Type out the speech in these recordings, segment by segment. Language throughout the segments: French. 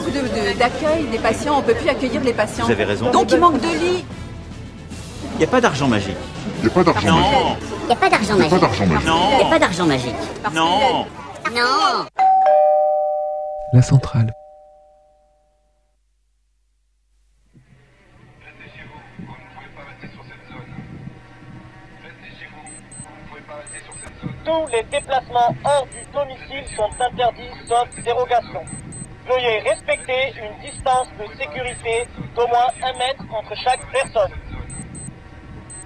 manque de- d'accueil des patients, on ne peut plus accueillir les patients. Vous avez raison. Donc il manque de lits. Il n'y a pas d'argent magique. Il n'y a pas d'argent magique. Non, Il n'y a pas d'argent Il n'y a pas magique. d'argent magique. Il n'y a non, pas d'argent magique. Non. Non La centrale. Tous les déplacements hors du domicile sont interdits sauf dérogation. Veuillez respecter une distance de sécurité d'au moins un mètre entre chaque personne.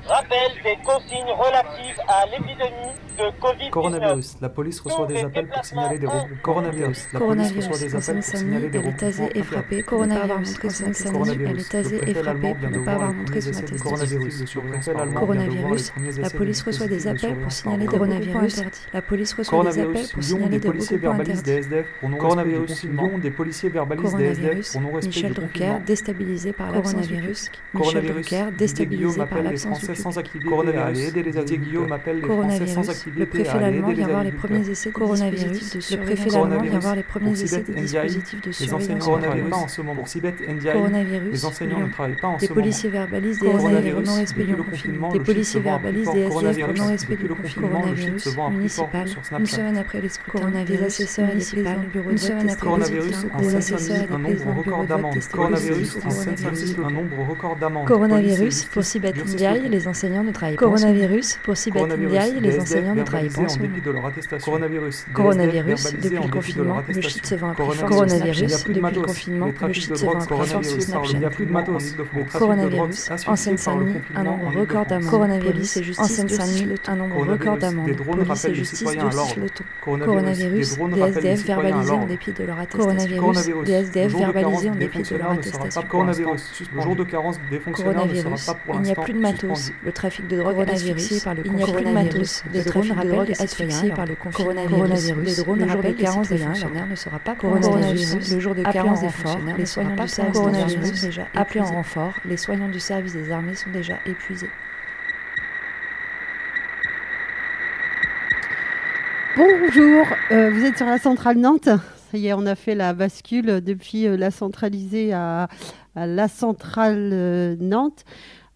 Rappel des consignes relatives à l'épidémie de Covid-19. Coronavirus. La police reçoit des appels pour signaler des. Coronavirus. La police reçoit des appels pour signaler des elle est tasée et frappée. Coronavirus, elle est tasée et frappée pour ne pas avoir montré son attestation. Coronavirus, la police reçoit des appels pour signaler des coronavirus. La police reçoit des appels Coronavirus, pour signaler des des policiers verbalisent des interdits. SDF pour non Coronavirus, Lyon, des policiers verbalisent des SDF Coronavirus, pour non respect Michel Drucker, déstabilisé par l'absence du Coronavirus. Michel Drucker, Guillaume déstabilisé par appelle les l'absence du Français sans activité à aller aider les agriculteurs. Guillaume appelle les Français sans Coronavirus, activité le préfet à aller allemand aider vient les voir les premiers essais de dispositifs de le préfet allemand vient voir les premiers essais des dispositifs de Les enseignants surveillance. ne travaillent pas en ce moment. Pour Sibeth Ndiaye, Coronavirus, les enseignants ne travaillent pas en Des ce moment. policiers verbalisent des SDF Coronavirus, depuis du le confinement. confinement, Des le policiers verbalisent des SDF Coronavirus, depuis du le confinement. fort municipal. Une semaine après les scrutins, des Coronavirus, assesseurs et des municipal. présidents de bureaux Une de vote semaine testés après Coronavirus, Des Seine-Saint-Denis, assesseurs et un des nombre présidents de bureaux record de vote Coronavirus, coronavirus. un nombre record d'amendes. Coronavirus, pour Sibeth Ndiaye, le- les enseignants ne travaillent pas. Coronavirus, pour Ndiaye, les enseignants ne travaillent pas en verbalisés ce en moment. dépit de leur attestation. Coronavirus, Coronavirus, depuis le confinement, le shit se vend à plus fort. Coronavirus, depuis le confinement, le shit se vend Snapchat. il n'y a plus de matos. Les trafics de drogue Coronavirus, en Seine-Saint-Denis, un nombre record d'amendes. Coronavirus, en Seine-Saint-Denis, un nombre record Coronavirus, d'amendes. Police et justice durcissent le ton. Coronavirus, Coronavirus, des SDF verbalisés en dépit de leur attestation. Coronavirus, Des SDF verbalisés en dépit de leur attestation. pas pour l'instant suspendu. Le jour de carence des fonctionnaires ne sera Coronavirus, pas pour il n'y a plus de matos. Le trafic de drogue asphyxié par le il n'y a plus de matos. Le drones trafic de drogue les asphyxié citoyens par le coronavirus. coronavirus. Les drones Le jour de carence des fonctionnaires ne sera pas Coronavirus. Le jour de carence en des fonctionnaires les ne sera soignants pas du service coronavirus. des armées sont déjà Appelés en épuisés. renfort, les soignants du service des armées sont déjà épuisés. Bonjour, euh, vous êtes sur la centrale Nantes. Ça y est, on a fait la bascule depuis euh, la centralisée à, à la centrale euh, Nantes.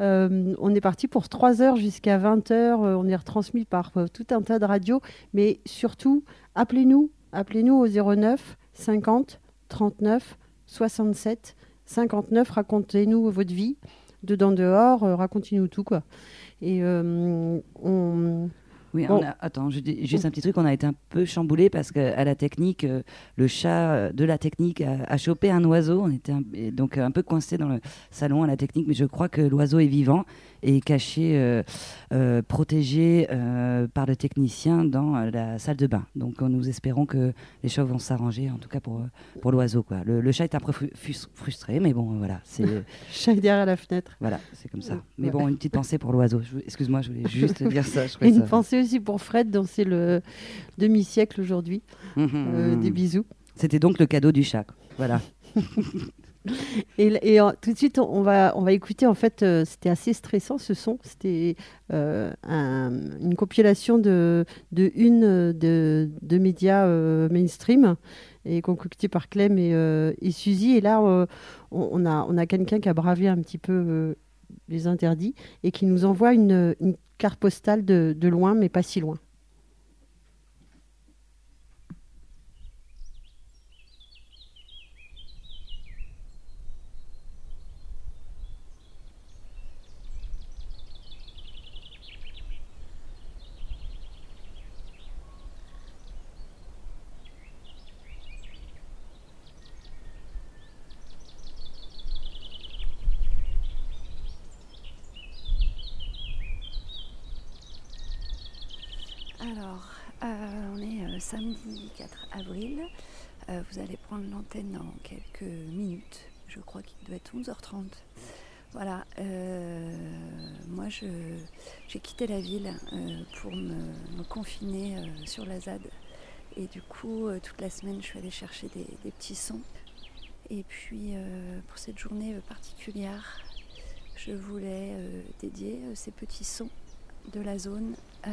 Euh, on est parti pour 3 heures jusqu'à 20 heures. Euh, on est retransmis par euh, tout un tas de radios. Mais surtout, appelez-nous. Appelez-nous au 09 50 39 67 59. Racontez-nous votre vie. Dedans, dehors. Racontez-nous tout. Quoi. Et on. Oui, Bon. on a- attends, je dis juste un petit truc. On a été un peu chamboulé parce qu'à la technique, euh, le chat euh, de la technique a, a chopé un oiseau. On était un- donc un peu coincé dans le salon à la technique, mais je crois que l'oiseau est vivant et caché, euh, euh, protégé euh, par le technicien dans la salle de bain. Donc nous espérons que les choses vont s'arranger, en tout cas pour, pour l'oiseau. quoi. Le, le chat est un peu frustré, mais bon, voilà. C'est Chat derrière la fenêtre. voilà, c'est comme ça. Ouais. Mais bon, une petite pensée pour l'oiseau. Je- Excuse-moi, je voulais juste dire ça. je Et trouvais une ça- pensée aussi pour Fred, dont c'est le demi-siècle aujourd'hui. Mhm. Euh, des bisous. C'était donc le cadeau du chat. Voilà. Et, euh, tout de suite, on va, on va écouter, en fait, euh, c'était assez stressant ce son. C'était euh, un- une compilation de, de une de, de médias mainstream et concoctée par Clem et, et Suzy. Et là, on, a, on a quelqu'un qui a bravé un petit peu les interdits et qui nous envoie une, carte postale de loin, mais pas si loin. Alors, euh, on est euh, samedi 4 avril. Euh, vous allez prendre l'antenne dans quelques minutes. Je crois qu'il doit être 11h30. Voilà. euh, moi, j'ai quitté la ville euh, pour me, confiner sur la ZAD. Et du coup, toute la semaine, je suis allée chercher des, petits sons. Et puis, pour cette journée particulière, je voulais dédier ces petits sons de la zone à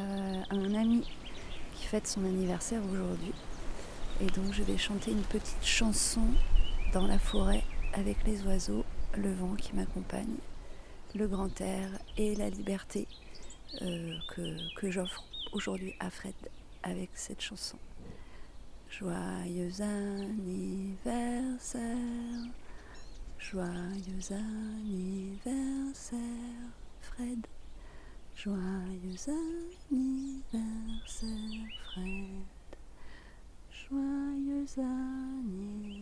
un ami fête son anniversaire aujourd'hui. Et donc je vais chanter une petite chanson dans la forêt avec les oiseaux, le vent qui m'accompagne, le grand air et la liberté euh, que, que j'offre aujourd'hui à Fred avec cette chanson. Joyeux anniversaire, joyeux anniversaire, Fred. Joyeux anniversaire, Fred. Joyeux anniversaire.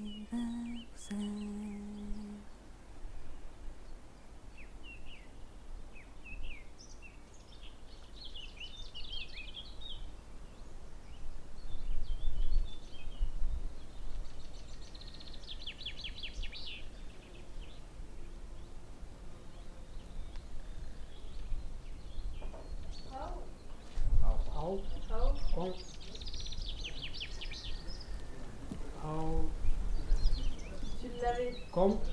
con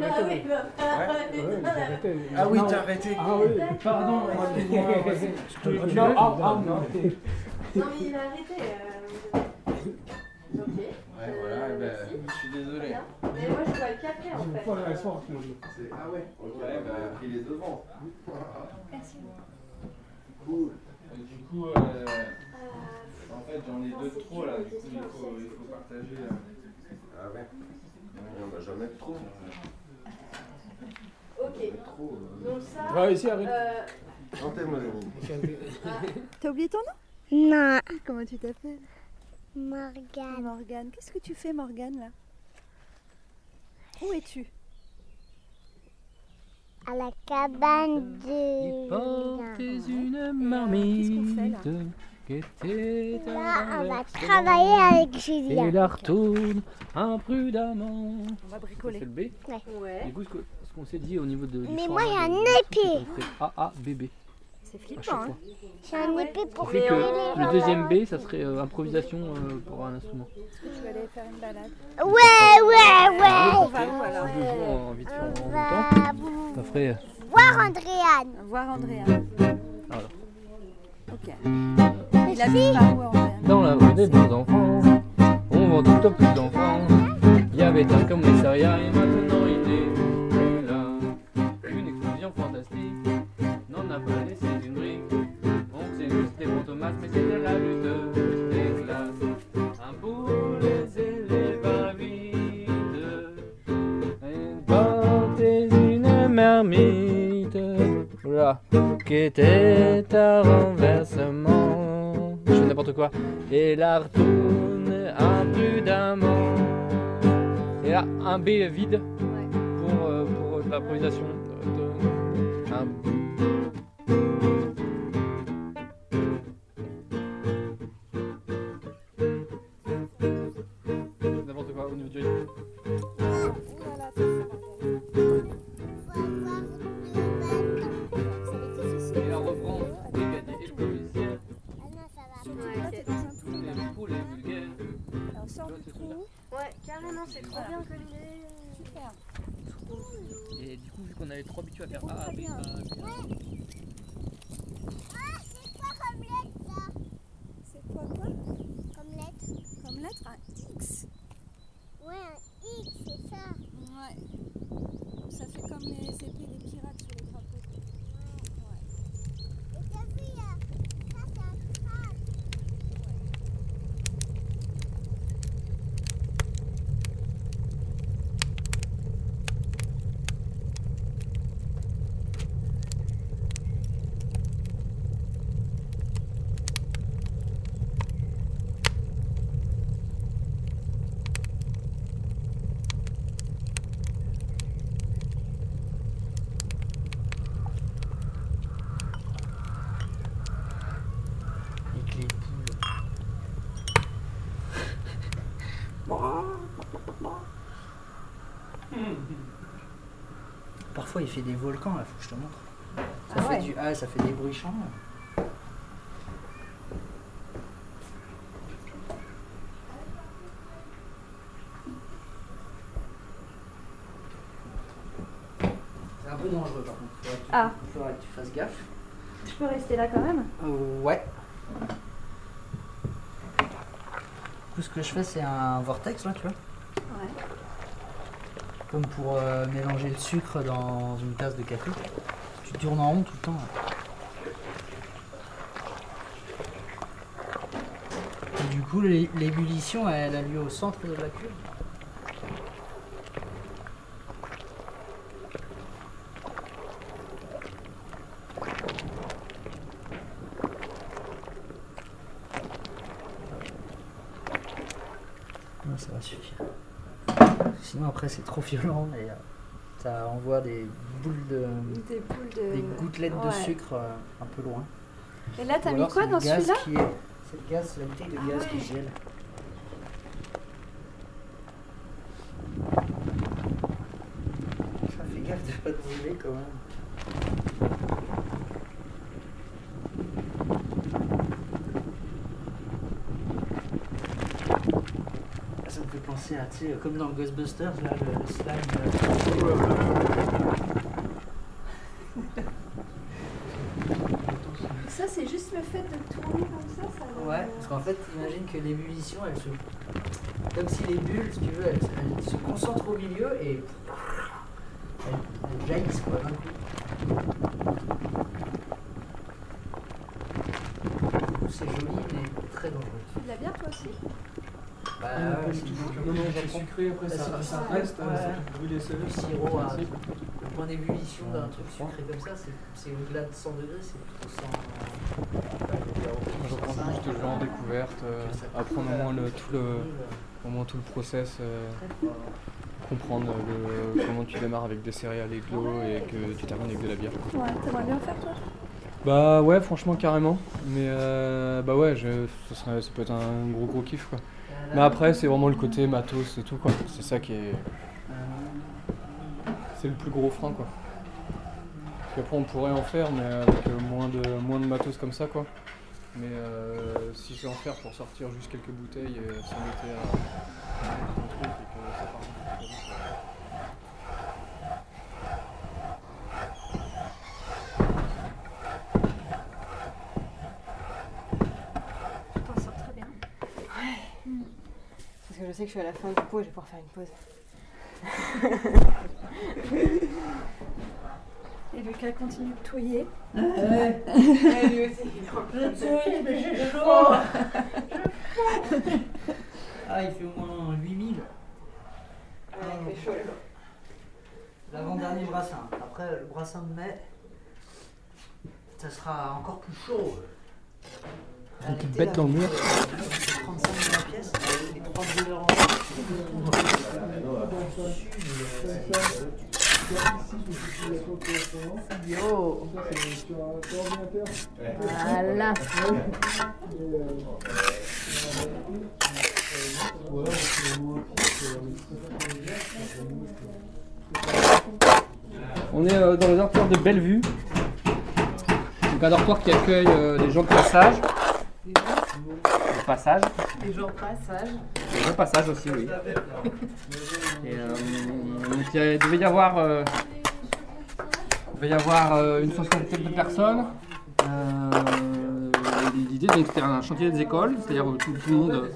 Ouais, j'ai Ah oui, Ouais, j'ai arrêté. Ah oui, Non. t'as arrêté. Ah oui. Pardon, excuse-moi. Non, ah, ah, non. Non, mais il a arrêté. euh, Ok. Ouais, Euh, voilà, eh ben, merci. je suis désolé. Mais moi, je vois le café en fait. Ah ouais Ouais, bah, pris les devants. Merci. Cool. Du coup, euh, en fait, j'en ai deux de trop là, du coup, il faut, il faut partager. euh. Ah ouais On va jamais de trop. Ok. Euh. Donc ça. Ouais, ici, arrête. euh, Chantez, mon ami. T'as oublié ton nom Non, Comment tu t'appelles Morgane. Morgane. Qu'est-ce que tu fais, Morgane, là Où es-tu À la cabane de. Portez une marmite qui était Là, on va travailler avec et Julien. la retourne imprudemment. On va bricoler. C'est le B Ouais. Ouais. Du coup, qu'on s'est dit au niveau de. Mais moi, j'ai un épée. sous-titre, C'est AABB. C'est À flippant, hein. J'ai un épée pour que les le deuxième B, ça serait euh, improvisation euh, pour un instrument. Est-ce que tu vas aller faire une balade Ouais, ouais, ouais. On va alors en vite fait en On même va temps, ça ferait. euh, voir Andréane. Voir Andrea. Voilà. Ok. Il habite par où, Dans la rue des bons enfants, on vend tout au plus d'enfants. Il y avait un commissariat et maintenant mais c'était la lutte des classes. Un pour les élèves avides. Et portez une marmite. Voilà. Qui était un renversement. Je fais n'importe quoi. Et la retourne imprudemment. Et là, un B vide pour, euh, pour l'improvisation. C'est trop bien comme idée. Super. Et du coup, vu qu'on avait trois habitués à faire A, B, A, B, C'est quoi quoi Comme lettre. Comme lettre un X. Ouais, un X, c'est ça. Ouais. Ça fait comme les épées des pirates sur les drapeaux. Ouais. Et t'as vu, euh, ça, c'est un crâne. parfois il fait des volcans, là, faut que je te montre. Ça, Ah fait, ouais. du... ah, ça fait des bruits chants. C'est un peu dangereux par contre. Faudrait que tu, Ah. faudrait que tu fasses gaffe. Je peux rester là quand même Euh, ouais. Du coup, ce que je fais, c'est un vortex là, tu vois. Comme pour euh, mélanger le sucre dans une tasse de café. Tu tournes en rond tout le temps. Et du coup, l'é- l'ébullition, elle a lieu au centre de la cuve? Non, ça va suffire. Sinon, après, c'est trop violent et euh, ça envoie des boules de. Des boules de- des gouttelettes de ouais. sucre euh, un peu loin. Et là, t'as mis quoi dans gaz celui-là qui est- C'est le gaz, la bouteille de Ah gaz qui ouais. gèle. Ça fait gaffe de pas te brûler quand même. Ça me fait penser à, tu sais, comme dans Ghostbusters, là, le, le slime. Ça, c'est juste le fait de tourner comme ça, ça va- Ouais, parce qu'en fait, imagine que l'ébullition, elle se. Comme si les bulles, si tu veux, elles, elles se concentrent au milieu et. Elles, elles jaillissent quoi d'un coup. Du coup, C'est joli, mais très dangereux. Tu fais de la bière toi aussi Bah, Ah, pas ouais, du c'est tout. du- Non, non, du c'est Japon. Sucré, après, Là, ça- c'est du ça sirop, reste, hein, ouais. ça lèvres. Du sirop à. Le point d'ébullition d'un truc sucré comme ça, c'est- au-delà de 100 degrés, c'est plutôt 100. Je prends juste le jeu en découverte, euh, apprendre au moins le, tout, le, au moins tout le process, euh, comprendre le, comment tu démarres avec des céréales et de l'eau et que tu termines avec de la bière. Ouais, t'aimerais bien faire toi? Bah ouais, franchement, carrément. Mais euh, bah ouais, je, ce serait, ça peut être un gros gros kiff quoi. Mais après, c'est vraiment le côté matos et tout quoi. C'est ça qui est. C'est le plus gros frein quoi. Parce qu'après, on pourrait en faire, mais avec euh, moins, de, moins de matos comme ça quoi. Mais euh, si je vais en faire pour sortir juste quelques bouteilles et s'embêter à. à un truc que ça part un peu trop vite, euh, Tu t'en sors très bien. Parce que je sais que je suis à la fin du pot et je vais pouvoir faire une pause. Et Lucas continue de touiller. Ouais, lui aussi. Je touille, mais j'ai chaud. Ah, il fait au moins 8000. Ouais, il fait chaud là. L'avant-dernier brassin. Après, le brassin de mai, ça sera encore plus chaud. Une petite bête dans le mur. 35 000 la pièce, les 3 brûleurs en Yo Voilà. On est euh, dans le dortoir de Bellevue. Donc un dortoir qui accueille euh, des gens de passage. Passage. Les gens passage. Des gens de passage aussi, oui. Et, euh, donc il y a- il devait y avoir, euh, il devait y avoir euh, une soixantaine de personnes. Euh, L'idée donc c'était un chantier des écoles, c'est-à-dire où tout, tout le monde,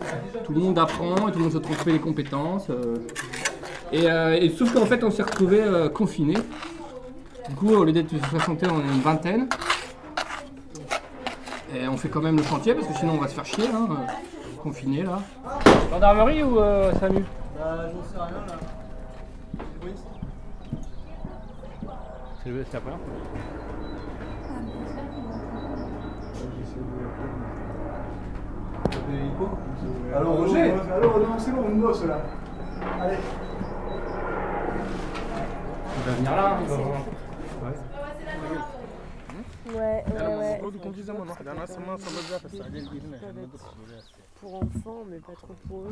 tout le monde apprend et tout le monde se transmet les compétences. euh. et, euh, et sauf qu'en fait on s'est retrouvés euh, confinés. Du coup au lieu d'être une soixantaine on est une vingtaine. Et on fait quand même le chantier parce que sinon on va se faire chier, hein, euh, confinés là. Gendarmerie ou euh, SAMU Bah, j'en sais rien là. C'est le- c'est la première fois. Alors Roger Alors non, c'est bon, on bosse là. Allez. Il va venir là. hein, il va voir. Ouais, ouais. Pour enfants, mais pas trop pour eux.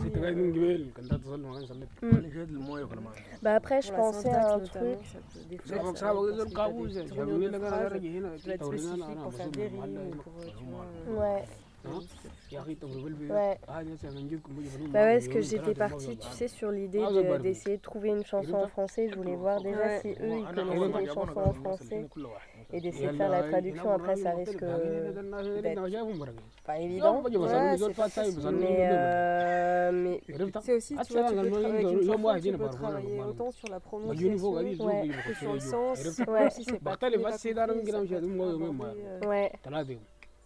Bah après, je pensais à un truc. Ouais. Ouais. Bah ouais, parce que j'étais partie, tu sais, sur l'idée d'essayer de, trouver une chanson en français. Je voulais voir déjà si eux, ils connaissaient des chansons en français et d'essayer de faire la traduction après ça risque pas évident mais, mais c'est aussi tu vois tu peux travailler travailler autant sur la prononciation ouais. que sur le sens ouais. si c'est pas ouais. ثلاثة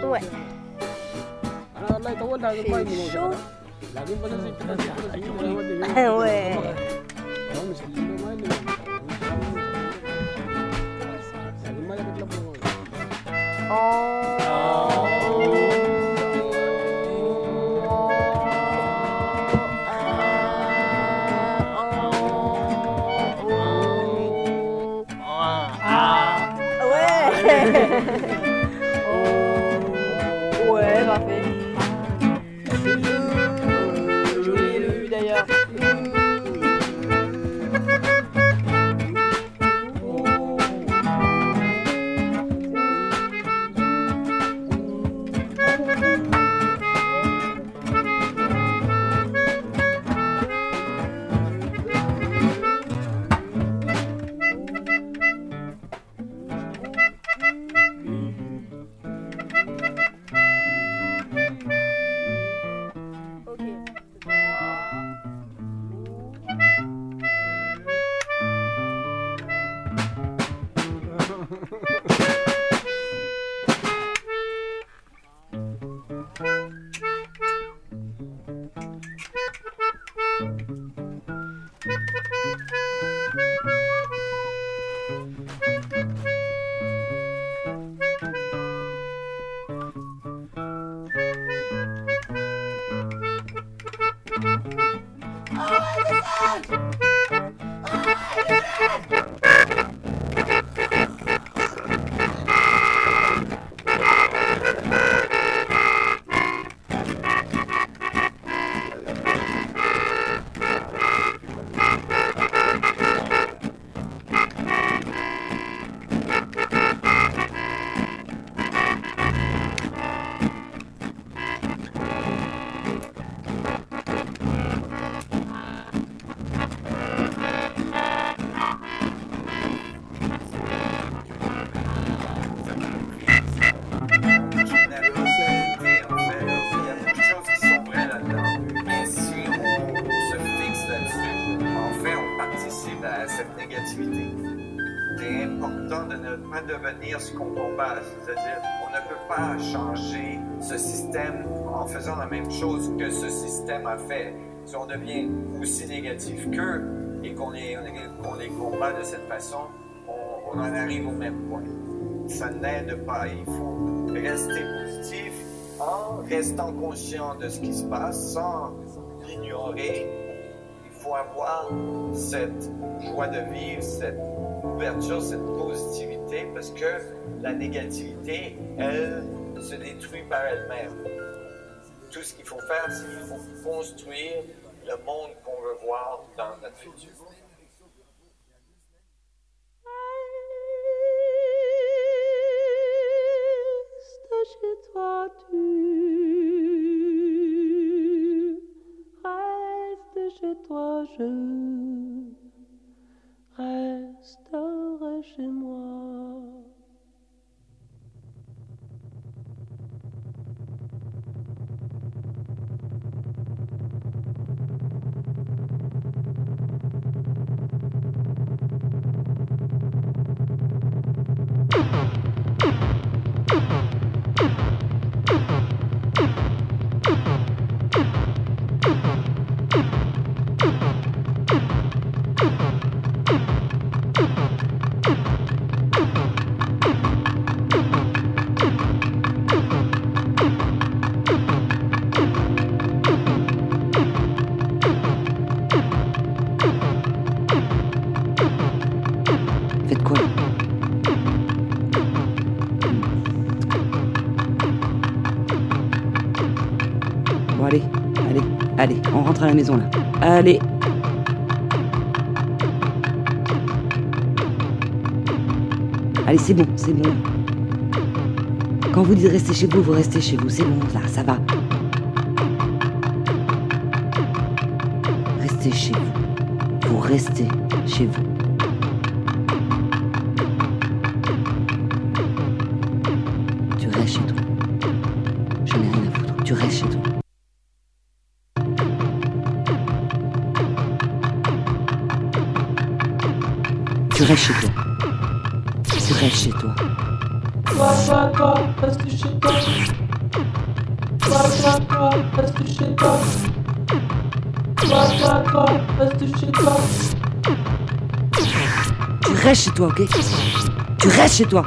对。啊，那他问他，哦。Système a fait. Si on devient aussi négatif qu'eux et qu'on les, les combat de cette façon, on, on en arrive au même point. Ça n'aide pas. Il faut rester positif en restant conscient de ce qui se passe, sans l'ignorer. Il faut avoir cette joie de vivre, cette ouverture, cette positivité, parce que la négativité, elle, se détruit par elle-même. Tout ce qu'il faut faire, c'est qu'il faut construire le monde qu'on veut voir dans notre futur. Reste chez toi, tu restes chez toi, je resterai chez moi. On rentre à la maison là. Allez. Allez, c'est bon, c'est bon. Quand vous dites rester chez vous, vous restez chez vous, c'est bon, là, ça va. Restez chez vous. Vous restez chez vous. Tu restes chez toi. J'en ai rien à foutre. Tu restes chez toi. Reste chez toi. Reste chez toi. Reste chez toi. Tu restes chez toi, ok? Tu restes chez. Toi,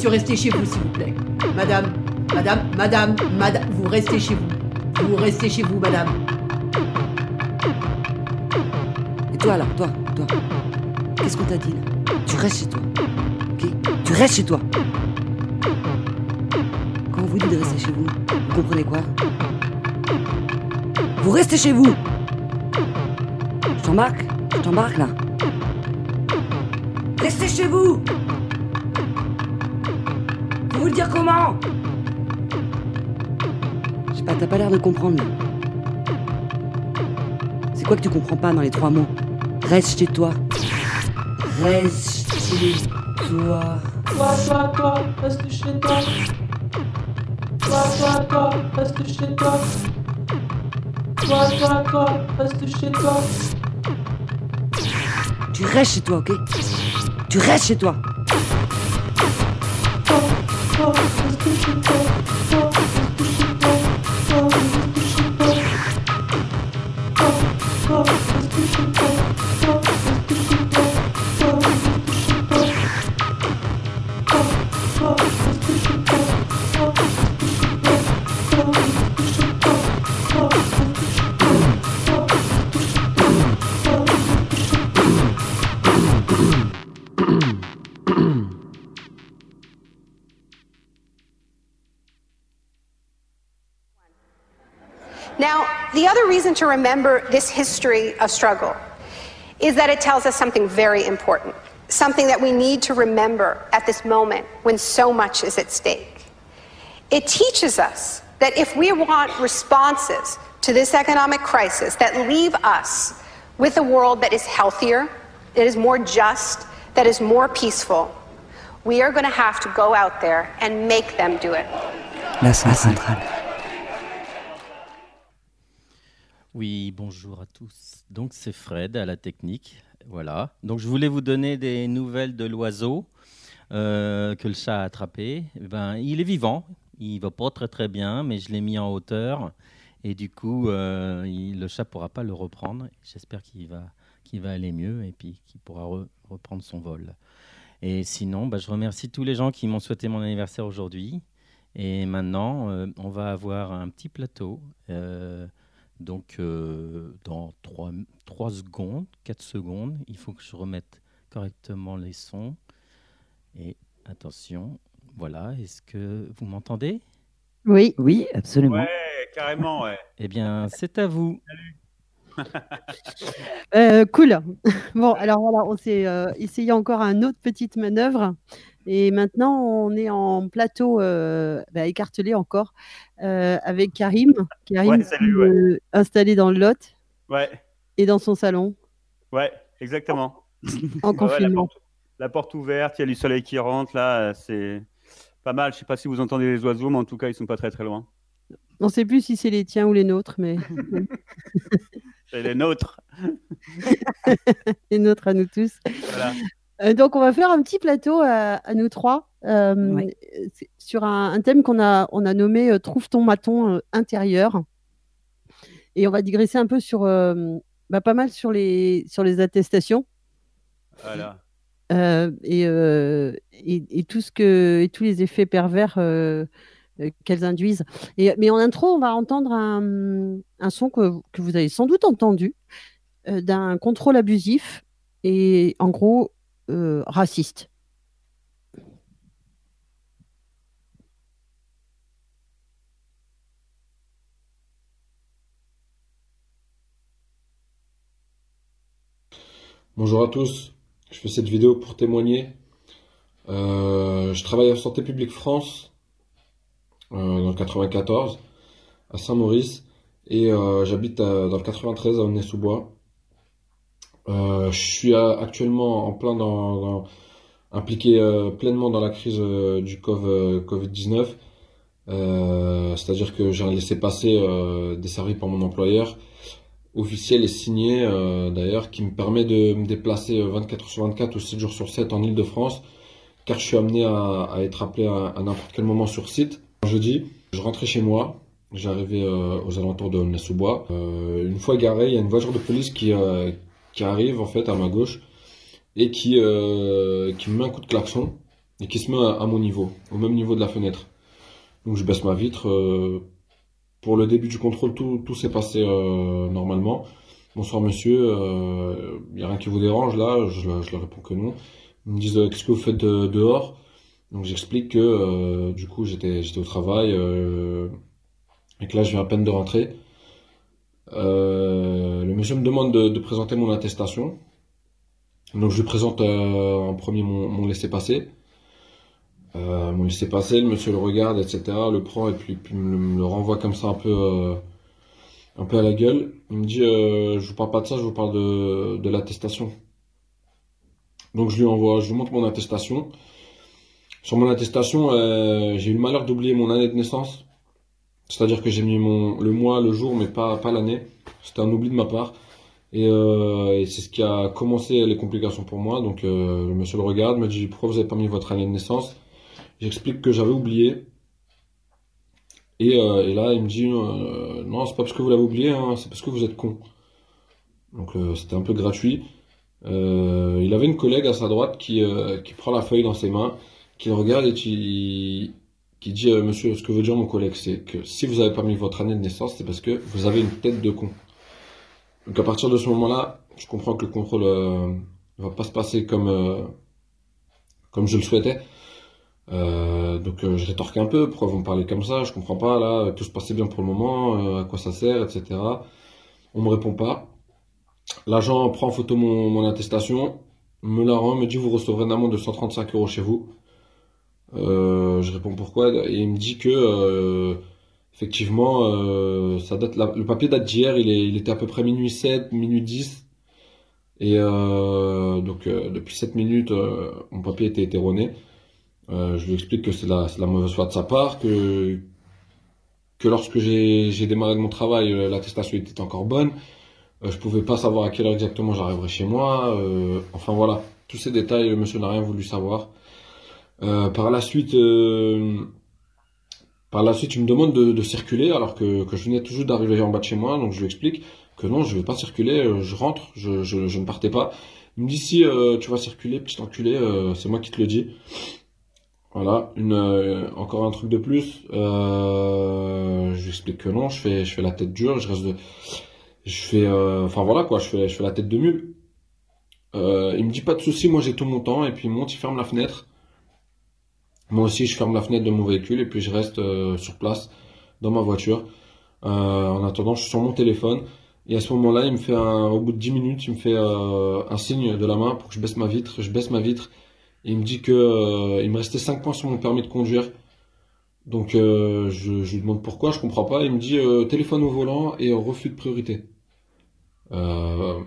Monsieur, restez chez vous, s'il vous plaît. Madame, madame, madame, madame, vous restez chez vous. Vous restez chez vous, madame. Et toi là, toi, toi. Qu'est-ce qu'on t'a dit là? Tu restes chez toi. Ok? Tu restes chez toi. Quand on vous dit de rester chez vous, vous comprenez quoi? Vous restez chez vous Je t'embarque Je t'embarque là Restez chez vous dire comment Je sais pas, t'as pas l'air de comprendre. C'est quoi que tu comprends pas dans les trois mots Reste chez toi. Reste chez toi. Toi, toi, toi, reste chez toi. Toi, toi, toi, reste chez toi. Toi, toi, toi, reste chez toi. Tu restes chez toi, ok Tu restes chez. Toi, Eu oh, oh, oh, oh. Remember this history of struggle is that it tells us something very important, something that we need to remember at this moment when so much is at stake. It teaches us that if we want responses to this economic crisis that leave us with a world that is healthier, that is more just, that is more peaceful, we are going to have to go out there and make them do it. La centrale. Oui, bonjour à tous. Donc c'est Fred à la technique. Voilà. Donc je voulais vous donner des nouvelles de l'oiseau euh, que le chat a attrapé. Eh Ben, il est vivant. Il va pas très très bien, mais je l'ai mis en hauteur et du coup euh, le chat pourra pas le reprendre. J'espère qu'il va aller mieux et puis qu'il pourra re- reprendre son vol. Et sinon, bah, je remercie tous les gens qui m'ont souhaité mon anniversaire aujourd'hui. Et maintenant, euh, on va avoir un petit plateau. Donc, euh, dans 3, secondes, 4 secondes, il faut que je remette correctement les sons. Et attention, voilà, est-ce que vous m'entendez? Oui. Oui, absolument. Ouais, carrément, ouais. Eh bien, c'est à vous. Euh, cool. Bon, alors voilà, on s'est euh, essayé encore un autre petite manœuvre. Et maintenant, on est en plateau euh, bah, écartelé encore avec Karim. Karim Ouais, salut, ouais. installé dans le Lot Ouais, et dans son salon ouais, exactement. en la, confinement. porte, la porte ouverte, il y a du soleil qui rentre, là, c'est pas mal. Je sais pas si vous entendez les oiseaux, mais en tout cas, ils sont pas très très loin. On ne sait plus si c'est les tiens ou les nôtres, mais C'est les nôtres. les nôtres à nous tous. Voilà. Euh, donc, on va faire un petit plateau à, à nous trois euh, sur un, un thème qu'on a, on a nommé euh, Trouve ton maton euh, intérieur? Et on va digresser un peu sur euh, bah, pas mal sur les, sur les attestations. Voilà. euh, et, euh, et, et tout ce que, et tous les effets pervers euh, euh, qu'elles induisent. Et, mais en intro, on va entendre un, son que, vous avez sans doute entendu euh, d'un contrôle abusif et en gros euh, raciste. Bonjour à tous, je fais cette vidéo pour témoigner. Euh, je travaille à Santé publique France, euh, dans le 94, à Saint-Maurice, et euh, j'habite à- dans le 93 à Aulnay-sous-Bois. Euh, je suis actuellement en plein dans, dans- impliqué euh, pleinement dans la crise euh, du Cov- euh, Covid-19. Euh, c'est-à-dire que j'ai un laissez-passer euh, desservi par mon employeur officiel et signé euh, d'ailleurs qui me permet de me déplacer euh, 24 heures sur 24 ou 7 jours sur 7 en Ile-de-France car je suis amené à, à être appelé à, à n'importe quel moment sur site. Jeudi, je rentrais chez moi, j'arrivais euh, aux alentours de Aulnay-sous-Bois. Euh, une fois garé, il y a une voiture de police qui, euh, arrive en fait à ma gauche et qui, me met un coup de klaxon et qui se met à, mon niveau, au même niveau de la fenêtre. Donc je baisse ma vitre. pour le début du contrôle, tout, s'est passé normalement. Bonsoir monsieur, il n'y a rien qui vous dérange là? Je, leur réponds que non. Ils me disent qu'est-ce que vous faites de- dehors? Donc j'explique que euh, du coup j'étais j'étais au travail euh, et que là je viens à peine de rentrer. Euh, le monsieur me demande de, de présenter mon attestation. Donc je lui présente euh, en premier mon, mon laissez-passer. Euh, mon laissez-passer, le monsieur le regarde, etc. Le prend et puis, puis me, le- renvoie comme ça un peu, euh, un peu à la gueule. Il me dit je vous parle pas de ça, je vous parle de, de l'attestation. Donc je lui envoie, je lui montre mon attestation. Sur mon attestation, euh, j'ai eu le malheur d'oublier mon année de naissance. C'est-à-dire que j'ai mis mon, le mois, le jour, mais pas, pas l'année. C'était un oubli de ma part. Et, euh, c'est ce qui a commencé les complications pour moi. Donc euh, le monsieur le regarde, me dit pourquoi vous avez pas mis votre année de naissance? J'explique que j'avais oublié. Et, là, il me dit non, c'est pas parce que vous l'avez oublié, hein, c'est parce que vous êtes con. Donc c'était un peu gratuit. Il avait une collègue à sa droite qui, qui prend la feuille dans ses mains, qui le regarde et qui, qui dit euh, Monsieur, ce que veut dire mon collègue, c'est que si vous n'avez pas mis votre année de naissance, c'est parce que vous avez une tête de con. Donc à partir de ce moment-là, je comprends que le contrôle euh, va pas se passer comme, euh, comme je le souhaitais. Euh, donc je rétorque un peu, pourquoi vous me parlez comme ça, je comprends pas, là, tout se passait bien pour le moment, à quoi ça sert, etc. On me répond pas. L'agent prend en photo mon, mon attestation, me la rend, me dit vous recevrez une amende de 135 euros chez vous. Euh, je réponds pourquoi et il me dit que euh, effectivement euh, ça date le papier date d'hier, il, il était à peu près minuit 7, minuit 10 et euh, donc euh, depuis 7 minutes euh, mon papier était erroné. Je lui explique que c'est la, la mauvaise foi de sa part, que que lorsque j'ai démarré de mon travail, l'attestation était encore bonne. Je pouvais pas savoir à quelle heure exactement j'arriverais chez moi. enfin voilà, tous ces détails, le monsieur n'a rien voulu savoir. Euh, par la suite, euh, par la suite, il me demande de, circuler alors que, je venais toujours d'arriver en bas de chez moi. Donc je lui explique que non, je vais pas circuler, euh, je rentre, je, ne partais pas. Il me dit si tu vas circuler, petit enculé, euh, c'est moi qui te le dis. Voilà, une, encore un truc de plus. Je lui explique que non, je fais, je fais la tête dure, je reste je fais, enfin voilà quoi, je fais, je fais la tête de mule. Il me dit pas de souci, moi j'ai tout mon temps, et puis il monte, il ferme la fenêtre. Moi aussi, je ferme la fenêtre de mon véhicule et puis je reste euh, sur place dans ma voiture. Euh, en attendant, je suis sur mon téléphone Et à ce moment-là, il me fait un, au bout de 10 minutes, il me fait euh, un signe de la main pour que je baisse ma vitre. Je baisse ma vitre. Il me dit que euh, il me restait 5 points sur mon permis de conduire. Donc euh, je, je lui demande pourquoi, je comprends pas. Il me dit euh, téléphone au volant et refus de priorité. Euh,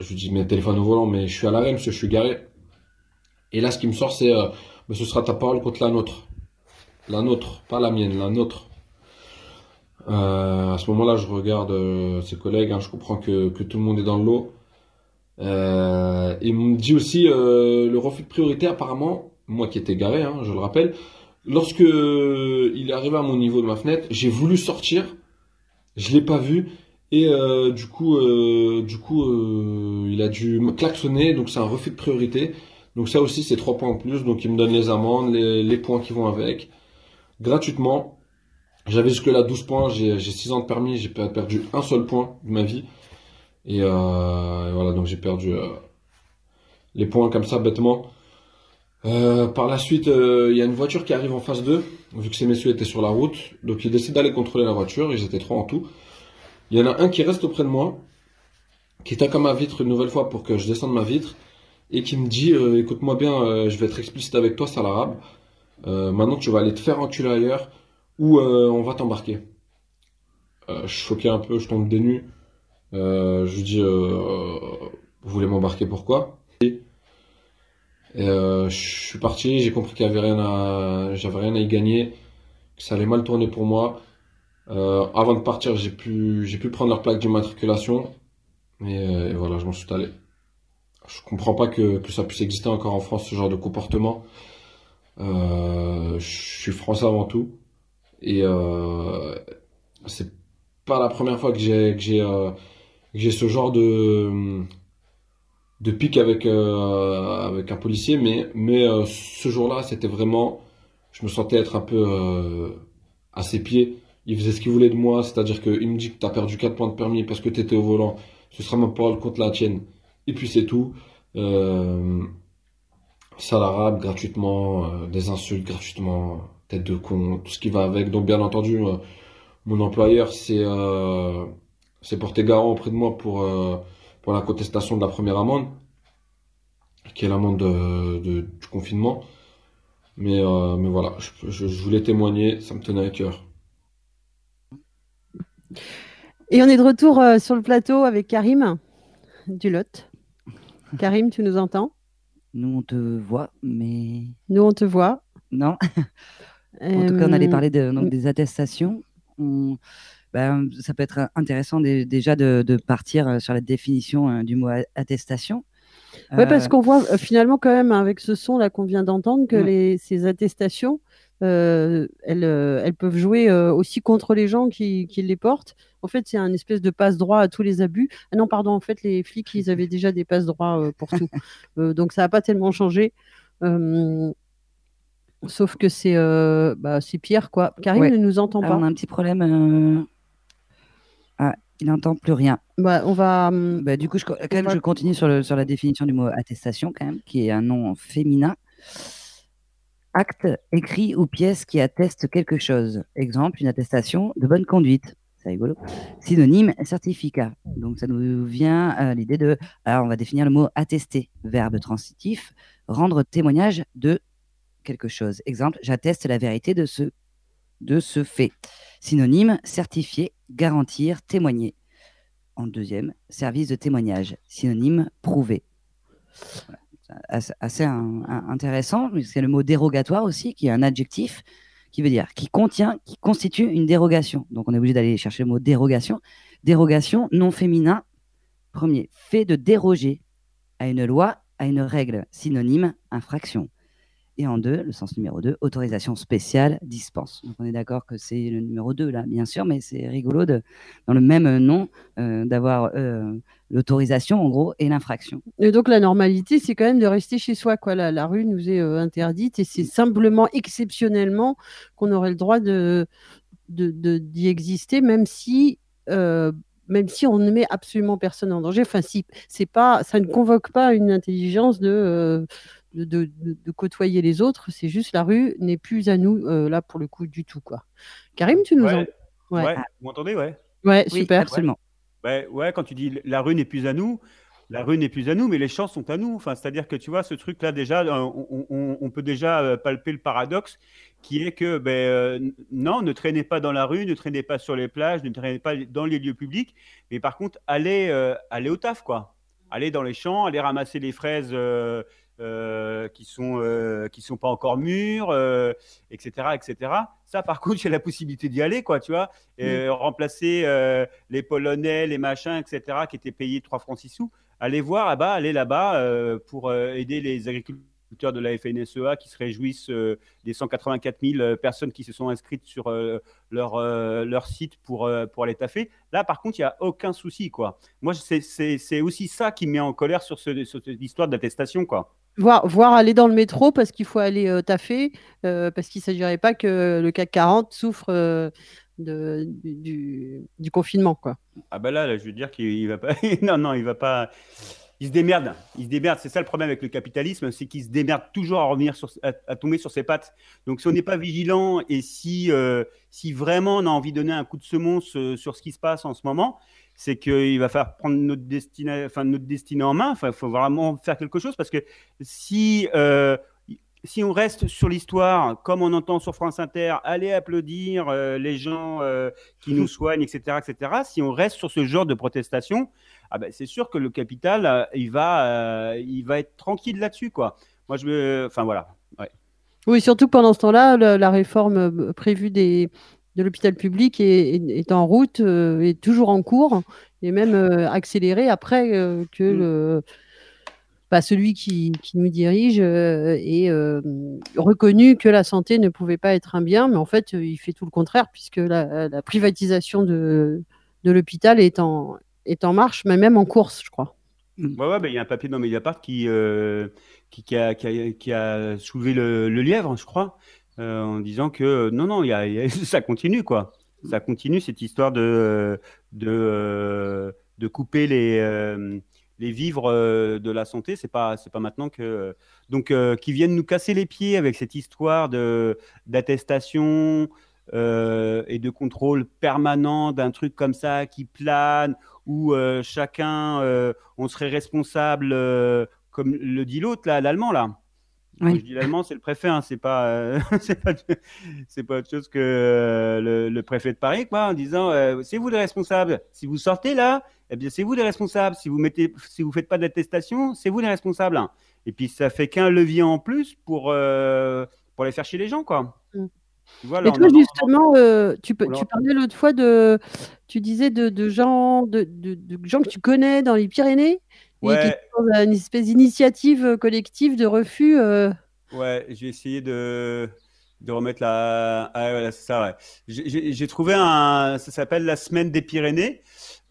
je lui dis mais téléphone au volant, mais je suis à l'arrêt, monsieur, je suis garé. Et là, ce qui me sort, c'est mais ce sera ta parole contre la nôtre. La nôtre, pas la mienne, la nôtre. Euh, à ce moment-là, je regarde euh, ses collègues, hein, je comprends que, que tout le monde est dans le lot. Euh, il me dit aussi le refus de priorité, apparemment, moi qui étais garé, hein, je le rappelle, lorsque il est arrivé à mon niveau de ma fenêtre, j'ai voulu sortir, je l'ai pas vu, et du coup, du coup, il a dû me klaxonner, donc c'est un refus de priorité. Donc ça aussi, c'est trois points en plus, donc il me donne les amendes, les, les points qui vont avec, gratuitement. J'avais jusque-là 12 points, j'ai j'ai 6 ans de permis, j'ai per- perdu un seul point de ma vie. Et, euh, voilà, donc j'ai perdu euh, les points comme ça, bêtement. Euh, par la suite, euh, il y a une voiture qui arrive en face d'eux, vu que ces messieurs étaient sur la route. Donc ils décident d'aller contrôler la voiture, ils étaient trois en tout. Il y en a un qui reste auprès de moi, qui tape à ma vitre une nouvelle fois pour que je descende ma vitre, et qui me dit, euh, écoute-moi bien, euh, je vais être explicite avec toi, sale arabe. Euh, maintenant tu vas aller te faire enculer ailleurs, ou euh, on va t'embarquer. Je suis choqué un peu, je tombe des nues. Je lui dis, vous voulez m'embarquer pourquoi? Et je suis parti, j'ai compris qu'il y avait rien à, j'avais rien à y gagner, que ça allait mal tourner pour moi. Avant de partir, j'ai pu, j'ai pu prendre leur plaque d'immatriculation. Et voilà, je m'en suis allé. Je comprends pas que, que ça puisse exister encore en France, ce genre de comportement. Euh, je suis français avant tout. Et euh, c'est pas la première fois que j'ai que j'ai euh, j'ai ce genre de de pique avec euh, avec un policier, mais mais ce jour-là, c'était vraiment, je me sentais être un peu à ses pieds. Il faisait ce qu'il voulait de moi, c'est-à-dire qu'il me dit que t'as perdu 4 points de permis parce que t'étais au volant. Ce sera ma parole contre la tienne. Et puis c'est tout. Euh, gratuitement, euh, des insultes gratuitement, tête de con, tout ce qui va avec. Donc bien entendu, euh, mon employeur s'est euh, porté garant auprès de moi pour euh, pour la contestation de la première amende, qui est l'amende de, du confinement. Mais mais voilà, je, je, voulais témoigner, ça me tenait à cœur. Et on est de retour sur le plateau avec Karim du Lot. Karim, tu nous entends? Nous, on te voit, mais. Nous, on te voit. Non. en tout cas, on allait Euh, parler de, donc, des attestations. On- ben, ça peut être intéressant dé- déjà de, de partir euh, sur la définition euh, du mot attestation. Ouais, parce qu'on voit finalement quand même avec ce son là qu'on vient d'entendre que Ouais. les, ces attestations, elles, euh, elles peuvent jouer euh, aussi contre les gens qui, qui les portent. En fait, c'est un espèce de passe-droit à tous les abus. Ah non, pardon, en fait, les flics, ils avaient déjà des passe-droits euh, pour tout. Euh, donc ça n'a pas tellement changé. Euh, sauf que c'est euh, bah, Pierre, quoi. Karim ouais. ne nous entend Ah, pas. on a un petit problème. euh, Ah, il n'entend plus rien. Bah, on va. Bah, du coup, je, quand même, va- je continue sur, le, sur la définition du mot attestation, quand même, qui est un nom féminin. Acte, écrit ou pièce qui atteste quelque chose. Exemple, une attestation de bonne conduite. C'est rigolo. Synonyme, certificat. Donc, ça nous vient à l'idée de. Alors, on va définir le mot attester. Verbe transitif, rendre témoignage de quelque chose. Exemple, j'atteste la vérité de ce, de ce fait. Synonyme, certifier, garantir, témoigner. En deuxième, service de témoignage. Synonyme, prouver. Assez, un- un- intéressant. C'est le mot dérogatoire aussi, qui est un adjectif qui veut dire qui contient, qui constitue une dérogation. Donc on est obligé d'aller chercher le mot dérogation. Dérogation, non féminin. Premier, fait de déroger à une loi, à une règle. Synonyme, infraction. Et en deux, le sens numéro 2, autorisation spéciale, dispense. Donc on est d'accord que c'est le numéro 2 là, bien sûr, mais c'est rigolo de, dans le même nom euh, d'avoir euh, l'autorisation en gros et l'infraction. Et donc la normalité, c'est quand même de rester chez soi. Quoi. La, la rue nous est euh, interdite et c'est simplement exceptionnellement qu'on aurait le droit de, de- de- d'y exister, même si, euh, même si on ne met absolument personne en danger. Enfin, si, c'est pas, ça ne convoque pas une intelligence de, euh, de, de- côtoyer les autres. C'est juste la rue n'est plus à nous, euh, là, pour le coup, du tout. Quoi. Karim, tu nous Ouais. en... Ouais. Vous m'entendez, ouais Ouais, Oui, super. absolument. Ouais, ouais, quand tu dis la rue n'est plus à nous, la rue n'est plus à nous, mais les champs sont à nous. Enfin, c'est-à-dire que tu vois, ce truc-là, déjà, euh, on, peut déjà euh, palper le paradoxe qui est que, ben, euh, non, ne traînez pas dans la rue, ne traînez pas sur les plages, ne traînez pas dans les lieux publics, mais par contre, allez, allez au taf, quoi. Allez dans les champs, allez ramasser les fraises euh, qui sont euh, qui sont pas encore mûres, euh, etc., etc. Ça, par contre, j'ai la possibilité d'y aller, quoi, tu vois, et remplacer euh, les Polonais, les machins, etc., qui étaient payés 3 francs 6 sous. Allez voir là-bas, allez là-bas pour aider les agriculteurs de la FNSEA qui se réjouissent des 184 000 euh, personnes qui se sont inscrites sur leur, leur site pour, pour aller taffer. Là, par contre, il n'y a aucun souci, quoi. Moi, c'est aussi ça qui me met en colère sur, ce, sur cette histoire d'attestation, quoi. Voir, aller dans le métro parce qu'il faut aller euh, taffer, euh, parce qu'il ne s'agirait pas que le CAC 40 souffre euh, du, confinement. Quoi. Ah bah là, là, je veux dire qu'il il va pas. non, non, il va pas. Il se démerde. Il se démerde. C'est ça le problème avec le capitalisme, c'est qu'il se démerde toujours à revenir sur, à, tomber sur ses pattes. Donc si on n'est pas vigilant et si, euh, si vraiment on a envie de donner un coup de semonce sur ce qui se passe en ce moment, c'est qu'il va falloir prendre notre destinée, enfin notre destinée en main. Enfin, il faut vraiment faire quelque chose parce que si euh, si on reste sur l'histoire, comme on entend sur France Inter, aller applaudir euh, les gens euh, qui nous soignent, etc., etc., si on reste sur ce genre de protestation, ah ben, c'est sûr que le capital, euh, il, va, il va être tranquille là-dessus. quoi. Moi, je me... Enfin, voilà. Ouais. Oui, surtout pendant ce temps-là, la réforme prévue des, de l'hôpital public est, est- est en route, euh, est toujours en cours, et même euh, accélérée après euh, que le, bah, celui qui, qui nous dirige euh, ait euh, reconnu que la santé ne pouvait pas être un bien, mais en fait, il fait tout le contraire, puisque la, la privatisation de, de l'hôpital est en, est en marche, mais même en course, je crois. Ouais, ouais, il y a un papier dans Mediapart qui, euh, qui, qui a, qui, a, qui a soulevé le, le lièvre, je crois, euh, en disant que euh, non, non, y y a- ça continue, quoi. Ça continue, cette histoire de, de, euh, de couper les, les vivres de la santé. C'est pas, c'est pas maintenant que. Donc, qui viennent nous casser les pieds avec cette histoire de, d'attestation et de contrôle permanent d'un truc comme ça qui plane, où chacun, on serait responsable, comme le dit l'autre, là, l'allemand, là. Quand je dis l'allemand, c'est le préfet, hein, c'est pas, euh, c'est pas, autre chose que euh, le, le préfet de Paris, quoi, en disant, euh, c'est vous les responsables. Si vous sortez là, eh bien, c'est vous les responsables. Si vous mettez, si vous faites pas d'attestation, c'est vous les responsables. Et puis, ça fait qu'un levier en plus pour, pour aller faire chez les gens, quoi. Mm. Tu vois, là, Et on toi, a- justement, tu, peux- tu parlais l'autre fois de, tu disais de, de gens, de, de- de gens que tu connais dans les Pyrénées, qui Ouais. dans une espèce d'initiative euh, collective de refus. euh, Ouais, j'ai essayé de, de remettre la. Ah, ouais, voilà, c'est ça, ouais. J'ai- trouvé un. Ça s'appelle la semaine des Pyrénées.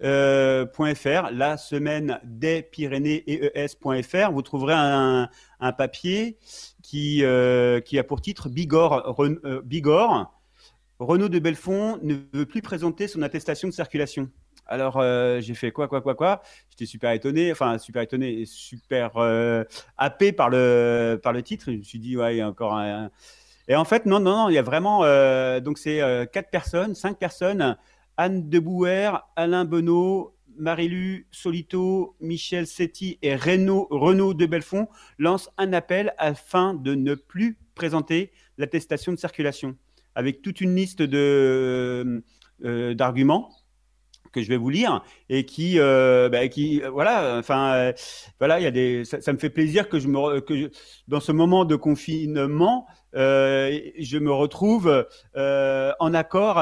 euh, .fr, la semaine des Pyrénées EES.fr. Vous trouverez un, un papier qui, euh, qui a pour titre Bigorre, Ren- euh, Bigorre. Renaud de Belfond ne veut plus présenter son attestation de circulation. Alors, euh, j'ai fait quoi, quoi, quoi, quoi J'étais super étonné, enfin, super étonné et super euh, happé par le, titre. Je me suis dit, ouais, il y a encore un. Et en fait, non, non, non, il y a vraiment. euh, donc, c'est quatre personnes, cinq personnes Anne de Bouwer, Alain Benot, Marilu Solito, Michel Setti et Renaud, Renaud de Belfond lancent un appel afin de ne plus présenter l'attestation de circulation, avec toute une liste d'arguments que je vais vous lire et qui, euh, bah, qui euh, voilà, enfin, euh, voilà, il y a des, ça, ça me fait plaisir que je me, que je- dans ce moment de confinement, euh, je me retrouve en accord